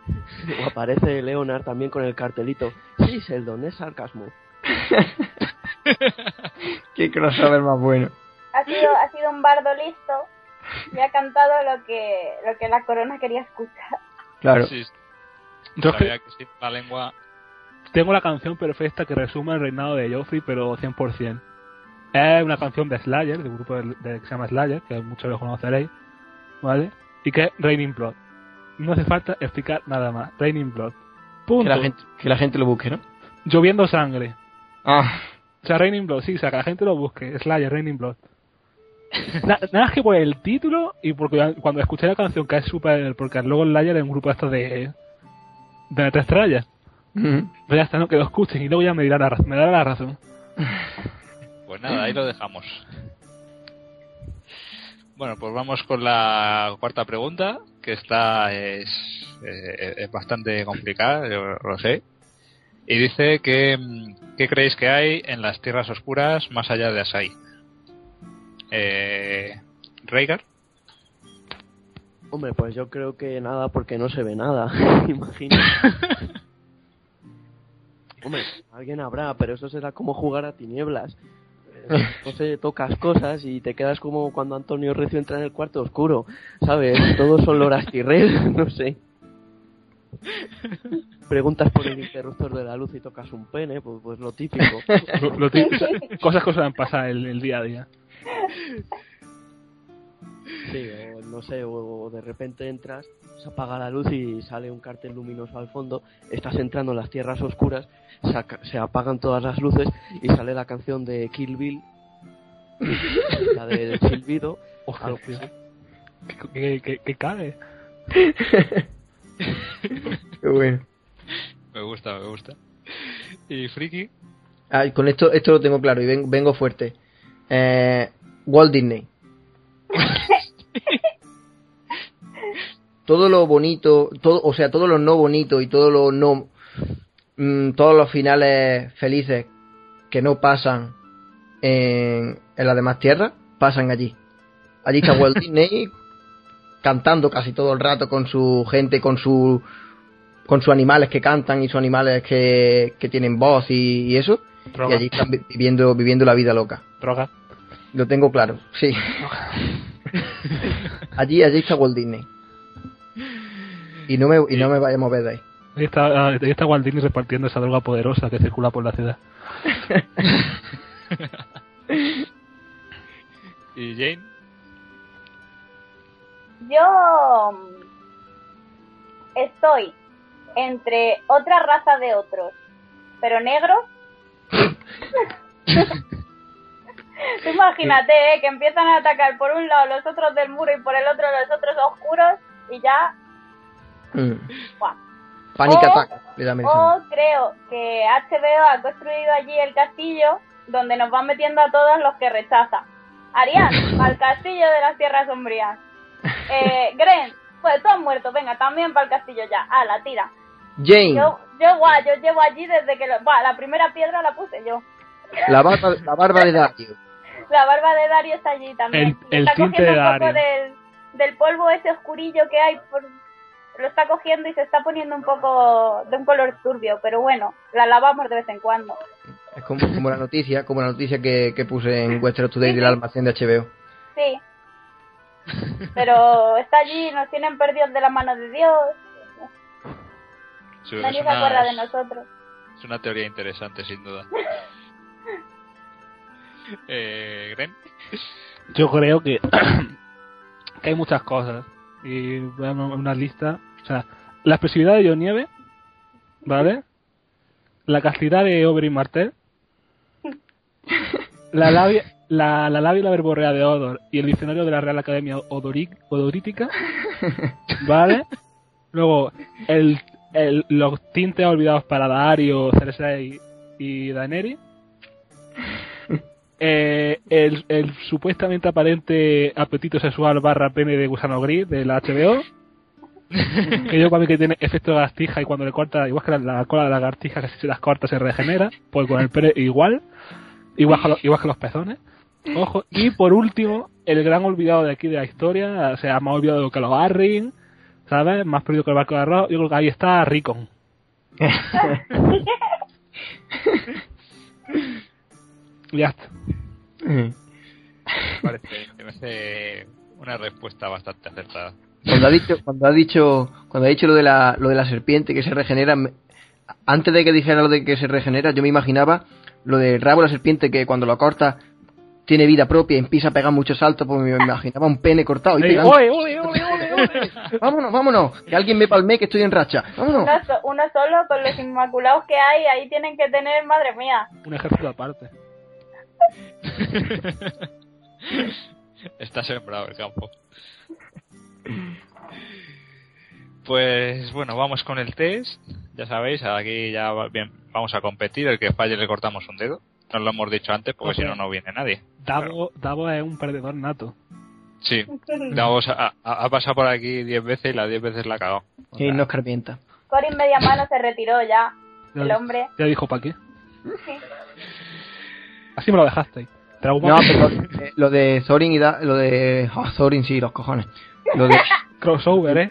O aparece Leonard también con el cartelito. Sí, Sheldon, es sarcasmo. Qué crossover más bueno. Ha sido, ha sido un bardo listo y ha cantado lo que, lo que la corona quería escuchar. Claro. Sí, que sabía que sí, la lengua... tengo la canción perfecta que resume el reinado de Joffrey, pero 100%. Es una canción de Slayer, de un grupo de, de- que se llama Slayer, que muchos lo conoceréis, ¿vale? Y que es Raining Blood. No hace falta explicar nada más. Raining Blood. Punto. Que la, gente, que la gente lo busque, ¿no? Lloviendo sangre. Ah, O sea, Raining Blood, sí, o sea, que la gente lo busque. Slayer, Raining Blood. Na- nada más que por el título y porque cuando escuché la canción, que es súper. Porque luego Slayer es un grupo esto de. de tres estrellas. ujú. Pero ya está, no, que lo escuchen y luego ya me dirá la, raz- me dará la razón. Pues nada, ahí lo dejamos. Bueno, pues vamos con la cuarta pregunta, que esta es, eh, es bastante complicada, yo lo sé. Y dice que mm, ¿qué creéis que hay en las tierras oscuras más allá de Asai? Eh, Rhaegar, Hombre, pues yo creo que nada porque no se ve nada. Imagino. Hombre, alguien habrá, pero eso será como jugar a tinieblas. No sé, tocas cosas y te quedas como cuando Antonio Recio entra en el cuarto oscuro, ¿sabes? Todos son loras tirrel, no sé. Preguntas por el interruptor de la luz y tocas un pene, pues, pues lo típico. Lo- lo tí- o sea, cosas que suelen pasar el, el día a día. Sí, o no sé, o, o de repente entras, se apaga la luz y sale un cartel luminoso al fondo, estás entrando en las tierras oscuras, se, apagan todas las luces y sale la canción de Kill Bill, la del silbido, así. Que, que, que- que cae. Qué bueno. me gusta, me gusta. Y Friki, Ah, y con esto, esto lo tengo claro y ven- vengo fuerte. Eh, Walt Disney. todo lo bonito, todo, o sea, todo lo no bonito y todo lo no, mm, todos los finales felices que no pasan en, en las demás tierras, pasan allí. Allí está Walt Disney cantando casi todo el rato con su gente, con su con sus animales que cantan y sus animales que, que tienen voz y, y eso. Droga. Y allí están vi- viviendo, viviendo la vida loca. Droga. Lo tengo claro, sí. allí, allí está Walt Disney. Y no me, y no me vaya a mover de ahí. Ahí está, ah, ahí está Walt Disney repartiendo esa droga poderosa que circula por la ciudad. y Jane, Yo mm, estoy entre otra raza de otros, pero negros. Tú Imagínate eh, que empiezan a atacar por un lado los otros del muro y por el otro los otros oscuros y ya. Mm. Panic O- Attack, le da Melisandre. O creo que HBO ha construido allí el castillo donde nos van metiendo a todos los que rechaza. Arián, al castillo de las tierras sombrías. Eh, Gren, pues todos muertos, venga, también para el castillo ya. Ah, la tira. Jane, Yo, yo, guau, yo llevo allí desde que... Lo, buah, la primera piedra la puse yo. la barba, la barba de Dario. La barba de Dario está allí también. El- Y el está tinte cogiendo de un poco del polvo ese oscurillo que hay por... lo está cogiendo y se está poniendo un poco de un color turbio, pero bueno, la lavamos de vez en cuando. Es como, como la noticia, como la noticia que, que puse en Westeros Today del almacén de HBO. Sí. Pero está allí, nos tienen perdidos de la mano de Dios. Sí, es Nadie se una- acuerda de nosotros. Es una teoría interesante, sin duda. eh, Gren, Yo creo que, que hay muchas cosas. Y voy a una lista. Sea, la expresividad de John Nieve, ¿vale? La castidad de Oberyn Martell. La labia, la, la labia y la verborrea de Odor y el diccionario de la Real Academia Odoric- Odorítica, ¿vale? Luego, el, el, los tintes olvidados para Dario, Cersei y Daenerys. Eh, el, el supuestamente aparente apetito sexual barra pene de gusano gris de la HBO. Que yo para mí que tiene efecto de lagartija y cuando le corta, igual que la, la cola de la lagartija que si se las corta se regenera, pues con el pene igual, igual que, lo- igual que los pezones. Ojo, y por último, el gran olvidado de aquí de la historia, o sea, más olvidado que los Arryn, ¿sabes? Más perdido que el barco de arroz, yo creo que ahí está Ricon. ya está. parece, me parece una respuesta bastante acertada. Cuando ha dicho, cuando ha dicho, cuando ha dicho lo de la, lo de la serpiente que se regenera, me- antes de que dijera lo de que se regenera, yo me imaginaba lo del rabo de la serpiente que cuando lo corta tiene vida propia y empieza a pegar muchos saltos, pues me imaginaba un pene cortado y pegando. ¡Oye, oye, oye, oye, oye! Vámonos, vámonos, que alguien me palme que estoy en racha. Vámonos. Uno, so- uno solo con los inmaculados que hay, ahí tienen que tener, madre mía. Un ejército aparte. Está sembrado el campo. Pues bueno, vamos con el test. Ya sabéis, aquí ya va- bien, vamos a competir. El que falle le cortamos un dedo. No lo hemos dicho antes porque si no, no viene nadie. Davo, Davo es un perdedor nato. Sí, Davos ha, pasado por aquí 10 veces y las 10 veces la ha cagado. O sea, no escarmienta. Corin media mano se retiró ya, el hombre. Ya dijo para qué. Así me lo dejaste. No, pero eh, lo de Thorin y da, lo de oh, Thorin sí, los cojones. Lo de Crossover, ¿eh?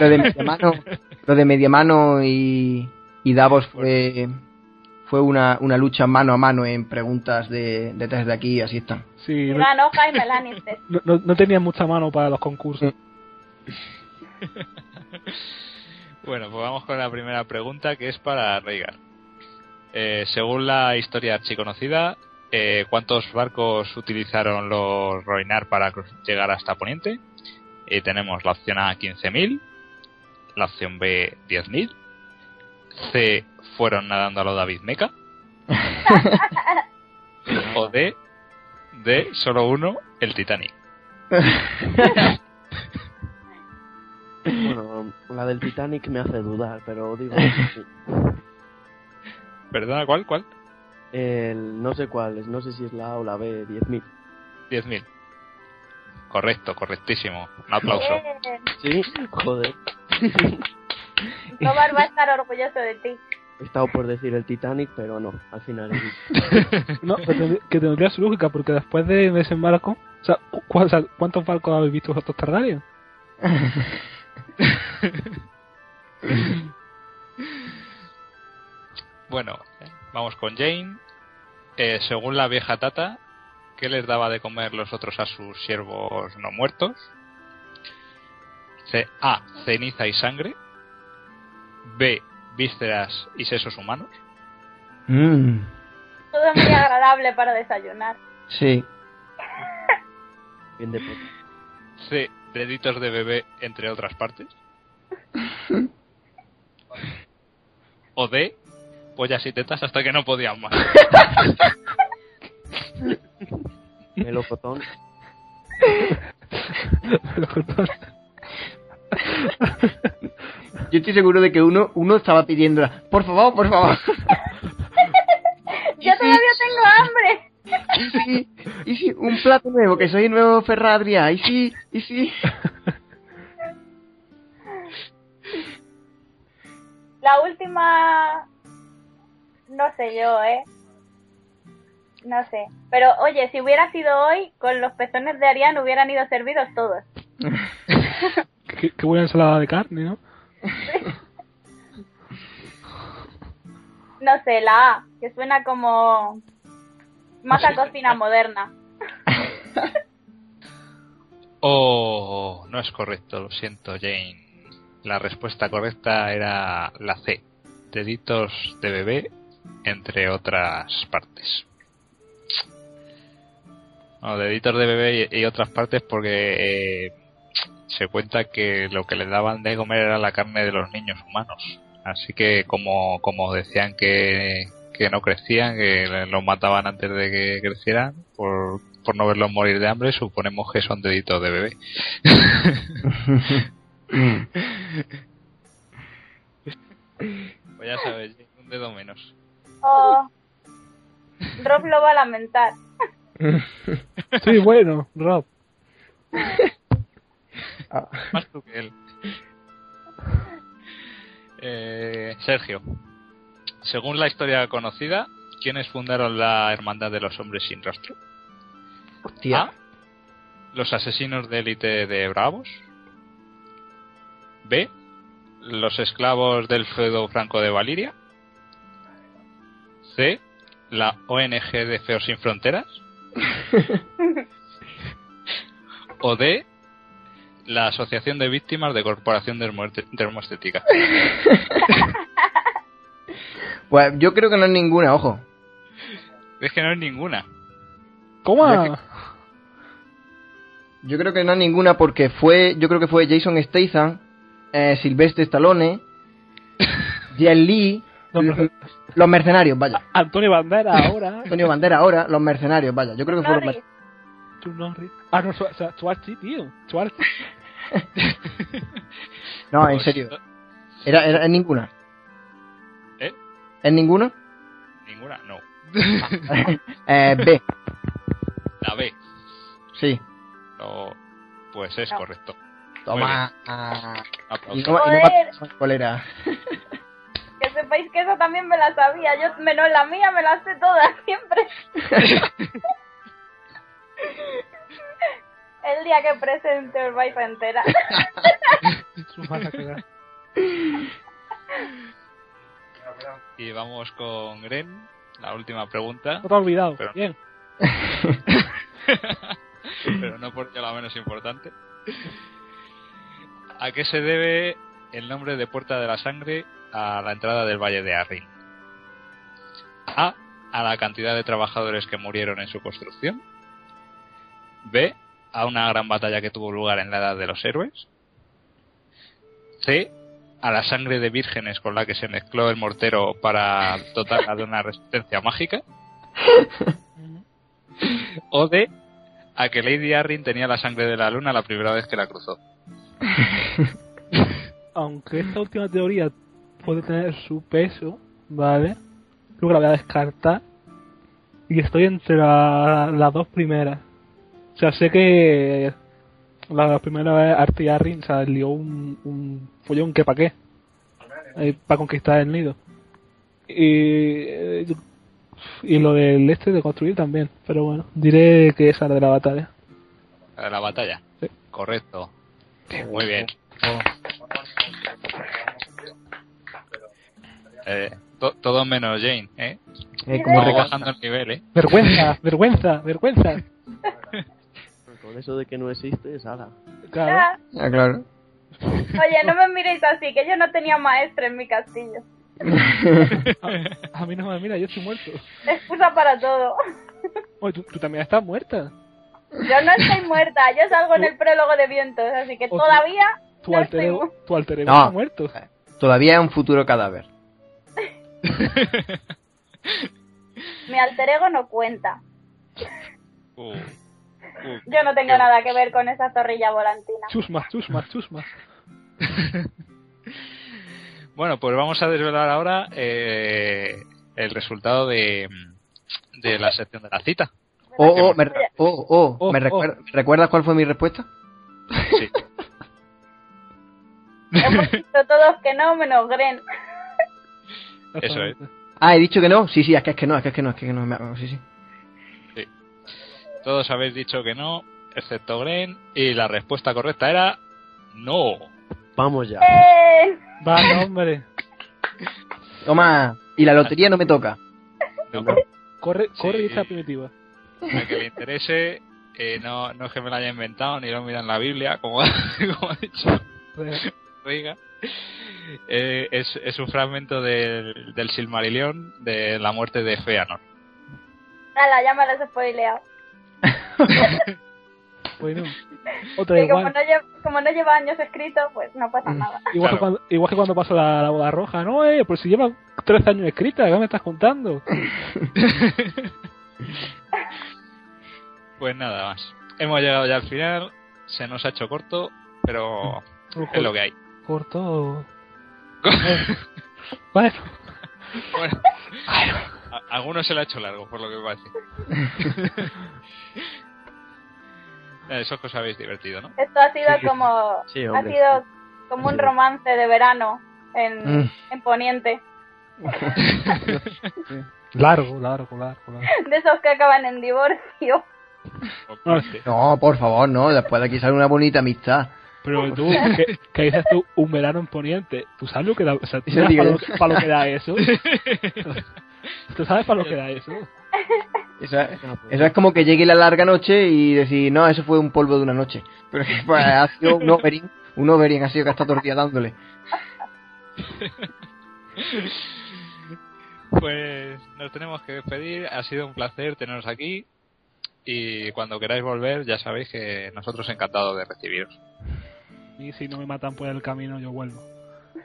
lo de Mediamano, lo de Mediamano y, y Davos fue fue una, una lucha mano a mano en preguntas de, de test de aquí y así están. Sí, Y no, ganó Jaime Lannister. no, no- no tenía mucha mano para los concursos. Bueno, pues vamos con la primera pregunta que es para Rhaegar. Eh, según la historia archiconocida, eh, ¿cuántos barcos utilizaron los Roinar para llegar hasta Poniente? Eh, tenemos la opción A 15.000, la opción B 10.000, C fueron nadando a lo David Meca, o D, D solo uno, el Titanic. Bueno, la del Titanic me hace dudar, pero digo sí. ¿Perdona cuál? ¿Cuál? El, no sé cuál es, no sé si es la A o la B, 10.000. 10.000. Correcto, correctísimo. Un aplauso. Bien. Sí, joder. Tobar va a estar orgulloso de ti. He estado por decir el Titanic, pero no, al final No, que tendría- que tendría su lógica, porque después de desembarco, o sea, cu- o sea, ¿cuántos barcos habéis visto vosotros Targaryen? Bueno, vamos con Jane. Eh, según la vieja Tata, ¿qué les daba de comer los otros a sus siervos no muertos? C A. Ceniza y sangre. B. Vísceras y sesos humanos. Mm, Todo es muy agradable para desayunar. sí. bien de puta. C. Deditos de bebé, entre otras partes. O D. Pollas y tetas hasta que no podían más. Melocotón. Yo estoy seguro de que uno uno estaba pidiendo, por favor, por favor. Yo todavía tengo hambre. Y sí, y sí, un plato nuevo, que soy el nuevo Ferradria. Y sí, y sí. La última... No sé yo, ¿eh? No sé. Pero oye, si hubiera sido hoy, con los pezones de Ariane hubieran ido servidos todos. qué, qué buena ensalada de carne, ¿no? No sé, la A, que suena como más a cocina moderna. Oh, no es correcto, lo siento, Jane. La respuesta correcta era la C. Deditos de bebé, entre otras partes. No, deditos de bebé y, y otras partes porque eh, se cuenta que lo que le daban de comer era la carne de los niños humanos. Así que como, como decían que, que no crecían, que los mataban antes de que crecieran, por, por no verlos morir de hambre, suponemos que son deditos de bebé. pues ya sabes, un dedo menos. Oh, Rob lo va a lamentar. Sí, bueno, Rob. Más tú que él. Eh, Sergio, según la historia conocida, ¿quiénes fundaron la Hermandad de los Hombres Sin Rostro? Hostia. A. Los asesinos de élite de Bravos. B. Los esclavos del feudo franco de Valiria. C. La ONG de Feos Sin Fronteras. o D. La Asociación de Víctimas de Corporación de Dermo- Dermoestética. Pues yo creo que no es ninguna, ojo. Es que no es ninguna. ¿Cómo? Yo Yo creo que no es ninguna porque fue, yo creo que fue Jason Statham, eh, Sylvester Stallone, Jet Lee, los mercenarios, vaya. Antonio Bandera ahora. Antonio Bandera ahora, los mercenarios, vaya. Yo creo que fueron Norris. Ah, no, Schwar- Schwar- Schwarzy, tío. Schwarzy. No, en Pues, serio. Era, era, es ninguna. ¿Eh? ¿Es ninguna? Ninguna, no. eh, B, La B. sí. No, pues es No. correcto. Toma. Y Aplauso. no, y no Joder. me cuál era. Que sepáis que esa también me la sabía. Yo, menos la mía, me la sé todas siempre. El día que presente os vais a enterar. Y vamos con Gren, la última pregunta. No te has olvidado. Pero- Bien. pero no por ello la menos importante. ¿A qué se debe el nombre de Puerta de la Sangre a la entrada del Valle de Arrin? A. A la cantidad de trabajadores que murieron en su construcción. B. A una gran batalla que tuvo lugar en la Edad de los Héroes. C. A la sangre de vírgenes con la que se mezcló el mortero para dotarla de una resistencia mágica. O D. A que Lady Arryn tenía la sangre de la luna la primera vez que la cruzó. Aunque esta última teoría puede tener su peso, ¿vale? Creo que la voy a descartar. Y estoy entre la- las dos primeras. O sea, sé que la primera vez Artie Arryn se lió un, un follón que pa' qué. para conquistar el nido. Y, eh, y lo del este de construir también. Pero bueno, diré que esa era de la batalla. La de la batalla. Sí. Correcto. Muy bien. Eh, to- todo menos Jane, ¿eh? Eh, Como el nivel, ¿eh? Vergüenza, vergüenza, vergüenza. Con eso de que no existe, es ala. Claro. Ah, claro. Oye, no me miréis así, que yo no tenía maestre en mi castillo. A, a mí no me mira, yo estoy muerto. Excusa para todo. Oye, tú, tú también estás muerta. Yo no estoy muerta, yo salgo en el prólogo de vientos, así que todavía Tu no alter estoy ego, mu- tu alter ego No. está muerto. Todavía es un futuro cadáver. Mi alter ego no cuenta. Uh, uh, Yo no tengo nada que ver con esa zorrilla volantina. Chusmas, chusmas, chusmas. Bueno, pues vamos a desvelar ahora eh, el resultado de, de la sección de la cita. Oh, oh, me, oh, oh, Oh, ¿me oh. recuer- ¿recuerdas cuál fue mi respuesta? Sí. Hemos dicho todos que no, menos Gren. Eso es. Ah, he dicho que no. Sí, sí, es que es que no, es que es que no, es que no. me- Sí, sí. Todos habéis dicho que no, excepto Gren, y la respuesta correcta era No. Vamos ya. ¡Eh! Hombre. Toma, y la lotería no me toca. no. Corre, corre Sí. y está primitiva. Al que le interese, eh, no, no es que me lo haya inventado ni lo mira en la Biblia, como, como ha dicho Riga. Eh, es, es un fragmento del, del Silmarillion de la muerte de Feanor. Ala, ya me lo has spoileado. Bueno, otra Que igual. como no, lleva, como no lleva años escrito, pues no pasa nada. Igual, que cuando, igual que cuando pasó la, la boda roja. No, eh, pues si lleva 13 años escrita, ¿qué me estás contando? Pues nada más. Hemos llegado ya al final, se nos ha hecho corto, pero es lo que hay. Corto. Bueno, Bueno, a, a algunos se lo ha hecho largo, por lo que me parece. Eh, Eso que os habéis divertido, ¿no? Esto ha sido Sí, como sí, ha sido como un romance de verano en, Mm. en Poniente. largo, largo, largo, largo. De esos que acaban en divorcio. No, por favor, no. Después de aquí sale una bonita amistad. Pero tú, ¿qué, qué dices tú? Un verano en Poniente. ¿Tú sabes lo que da, o sea, ¿tú Eso sabes digo para, lo, que- para lo que da eso? ¿Tú sabes para lo que da eso? Eso es, eso es como que llegue la larga noche y decir, no, eso fue un polvo de una noche. Pero que pues, ha sido un overing, un overing ha sido que ha estado todo el día dándole. Pues nos tenemos que despedir. Ha sido un placer teneros aquí. Y cuando queráis volver, ya sabéis que nosotros encantados de recibiros. Y si no me matan por el camino, yo vuelvo.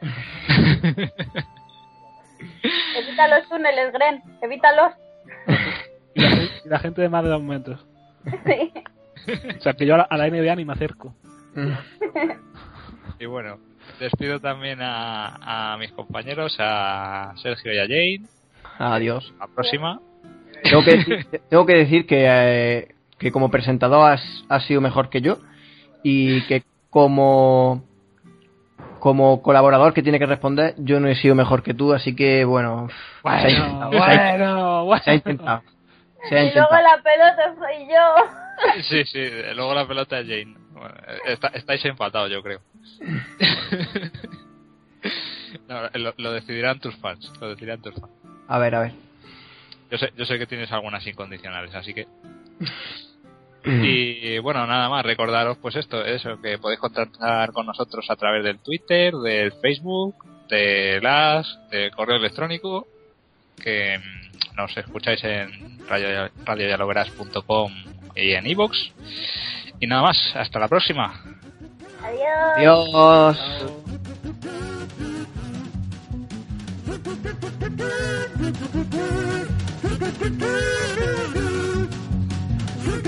Evita los túneles, Gren. Evítalos. Y la, y la gente de más de dos momentos. Sí. O sea, que yo a la, a la NBA ni me acerco. Y bueno, despido también a, a mis compañeros, a Sergio y a Jane. Adiós. La próxima. Tengo que decir, tengo que, decir que, eh, que como presentador has, has sido mejor que yo y que como como colaborador que tiene que responder yo no he sido mejor que tú, así que bueno, se ha intentado. se ha- bueno, bueno. Se ha intentado. Se ha Y luego intentado. la pelota soy yo. Sí, sí, luego la pelota es Jane. Bueno, está- estáis empatados, yo creo. No, lo, lo decidirán tus fans. Lo decidirán tus fans. A ver, a ver. Yo sé, yo sé que tienes algunas incondicionales, así que. Y bueno, nada más, recordaros pues esto, eso, que podéis contactar con nosotros a través del Twitter, del Facebook, de las, del correo electrónico, que mm, nos escucháis en radio, radioyaloveras.com y en iVoox. Y nada más, hasta la próxima. Adiós. Dios. Thank you. news.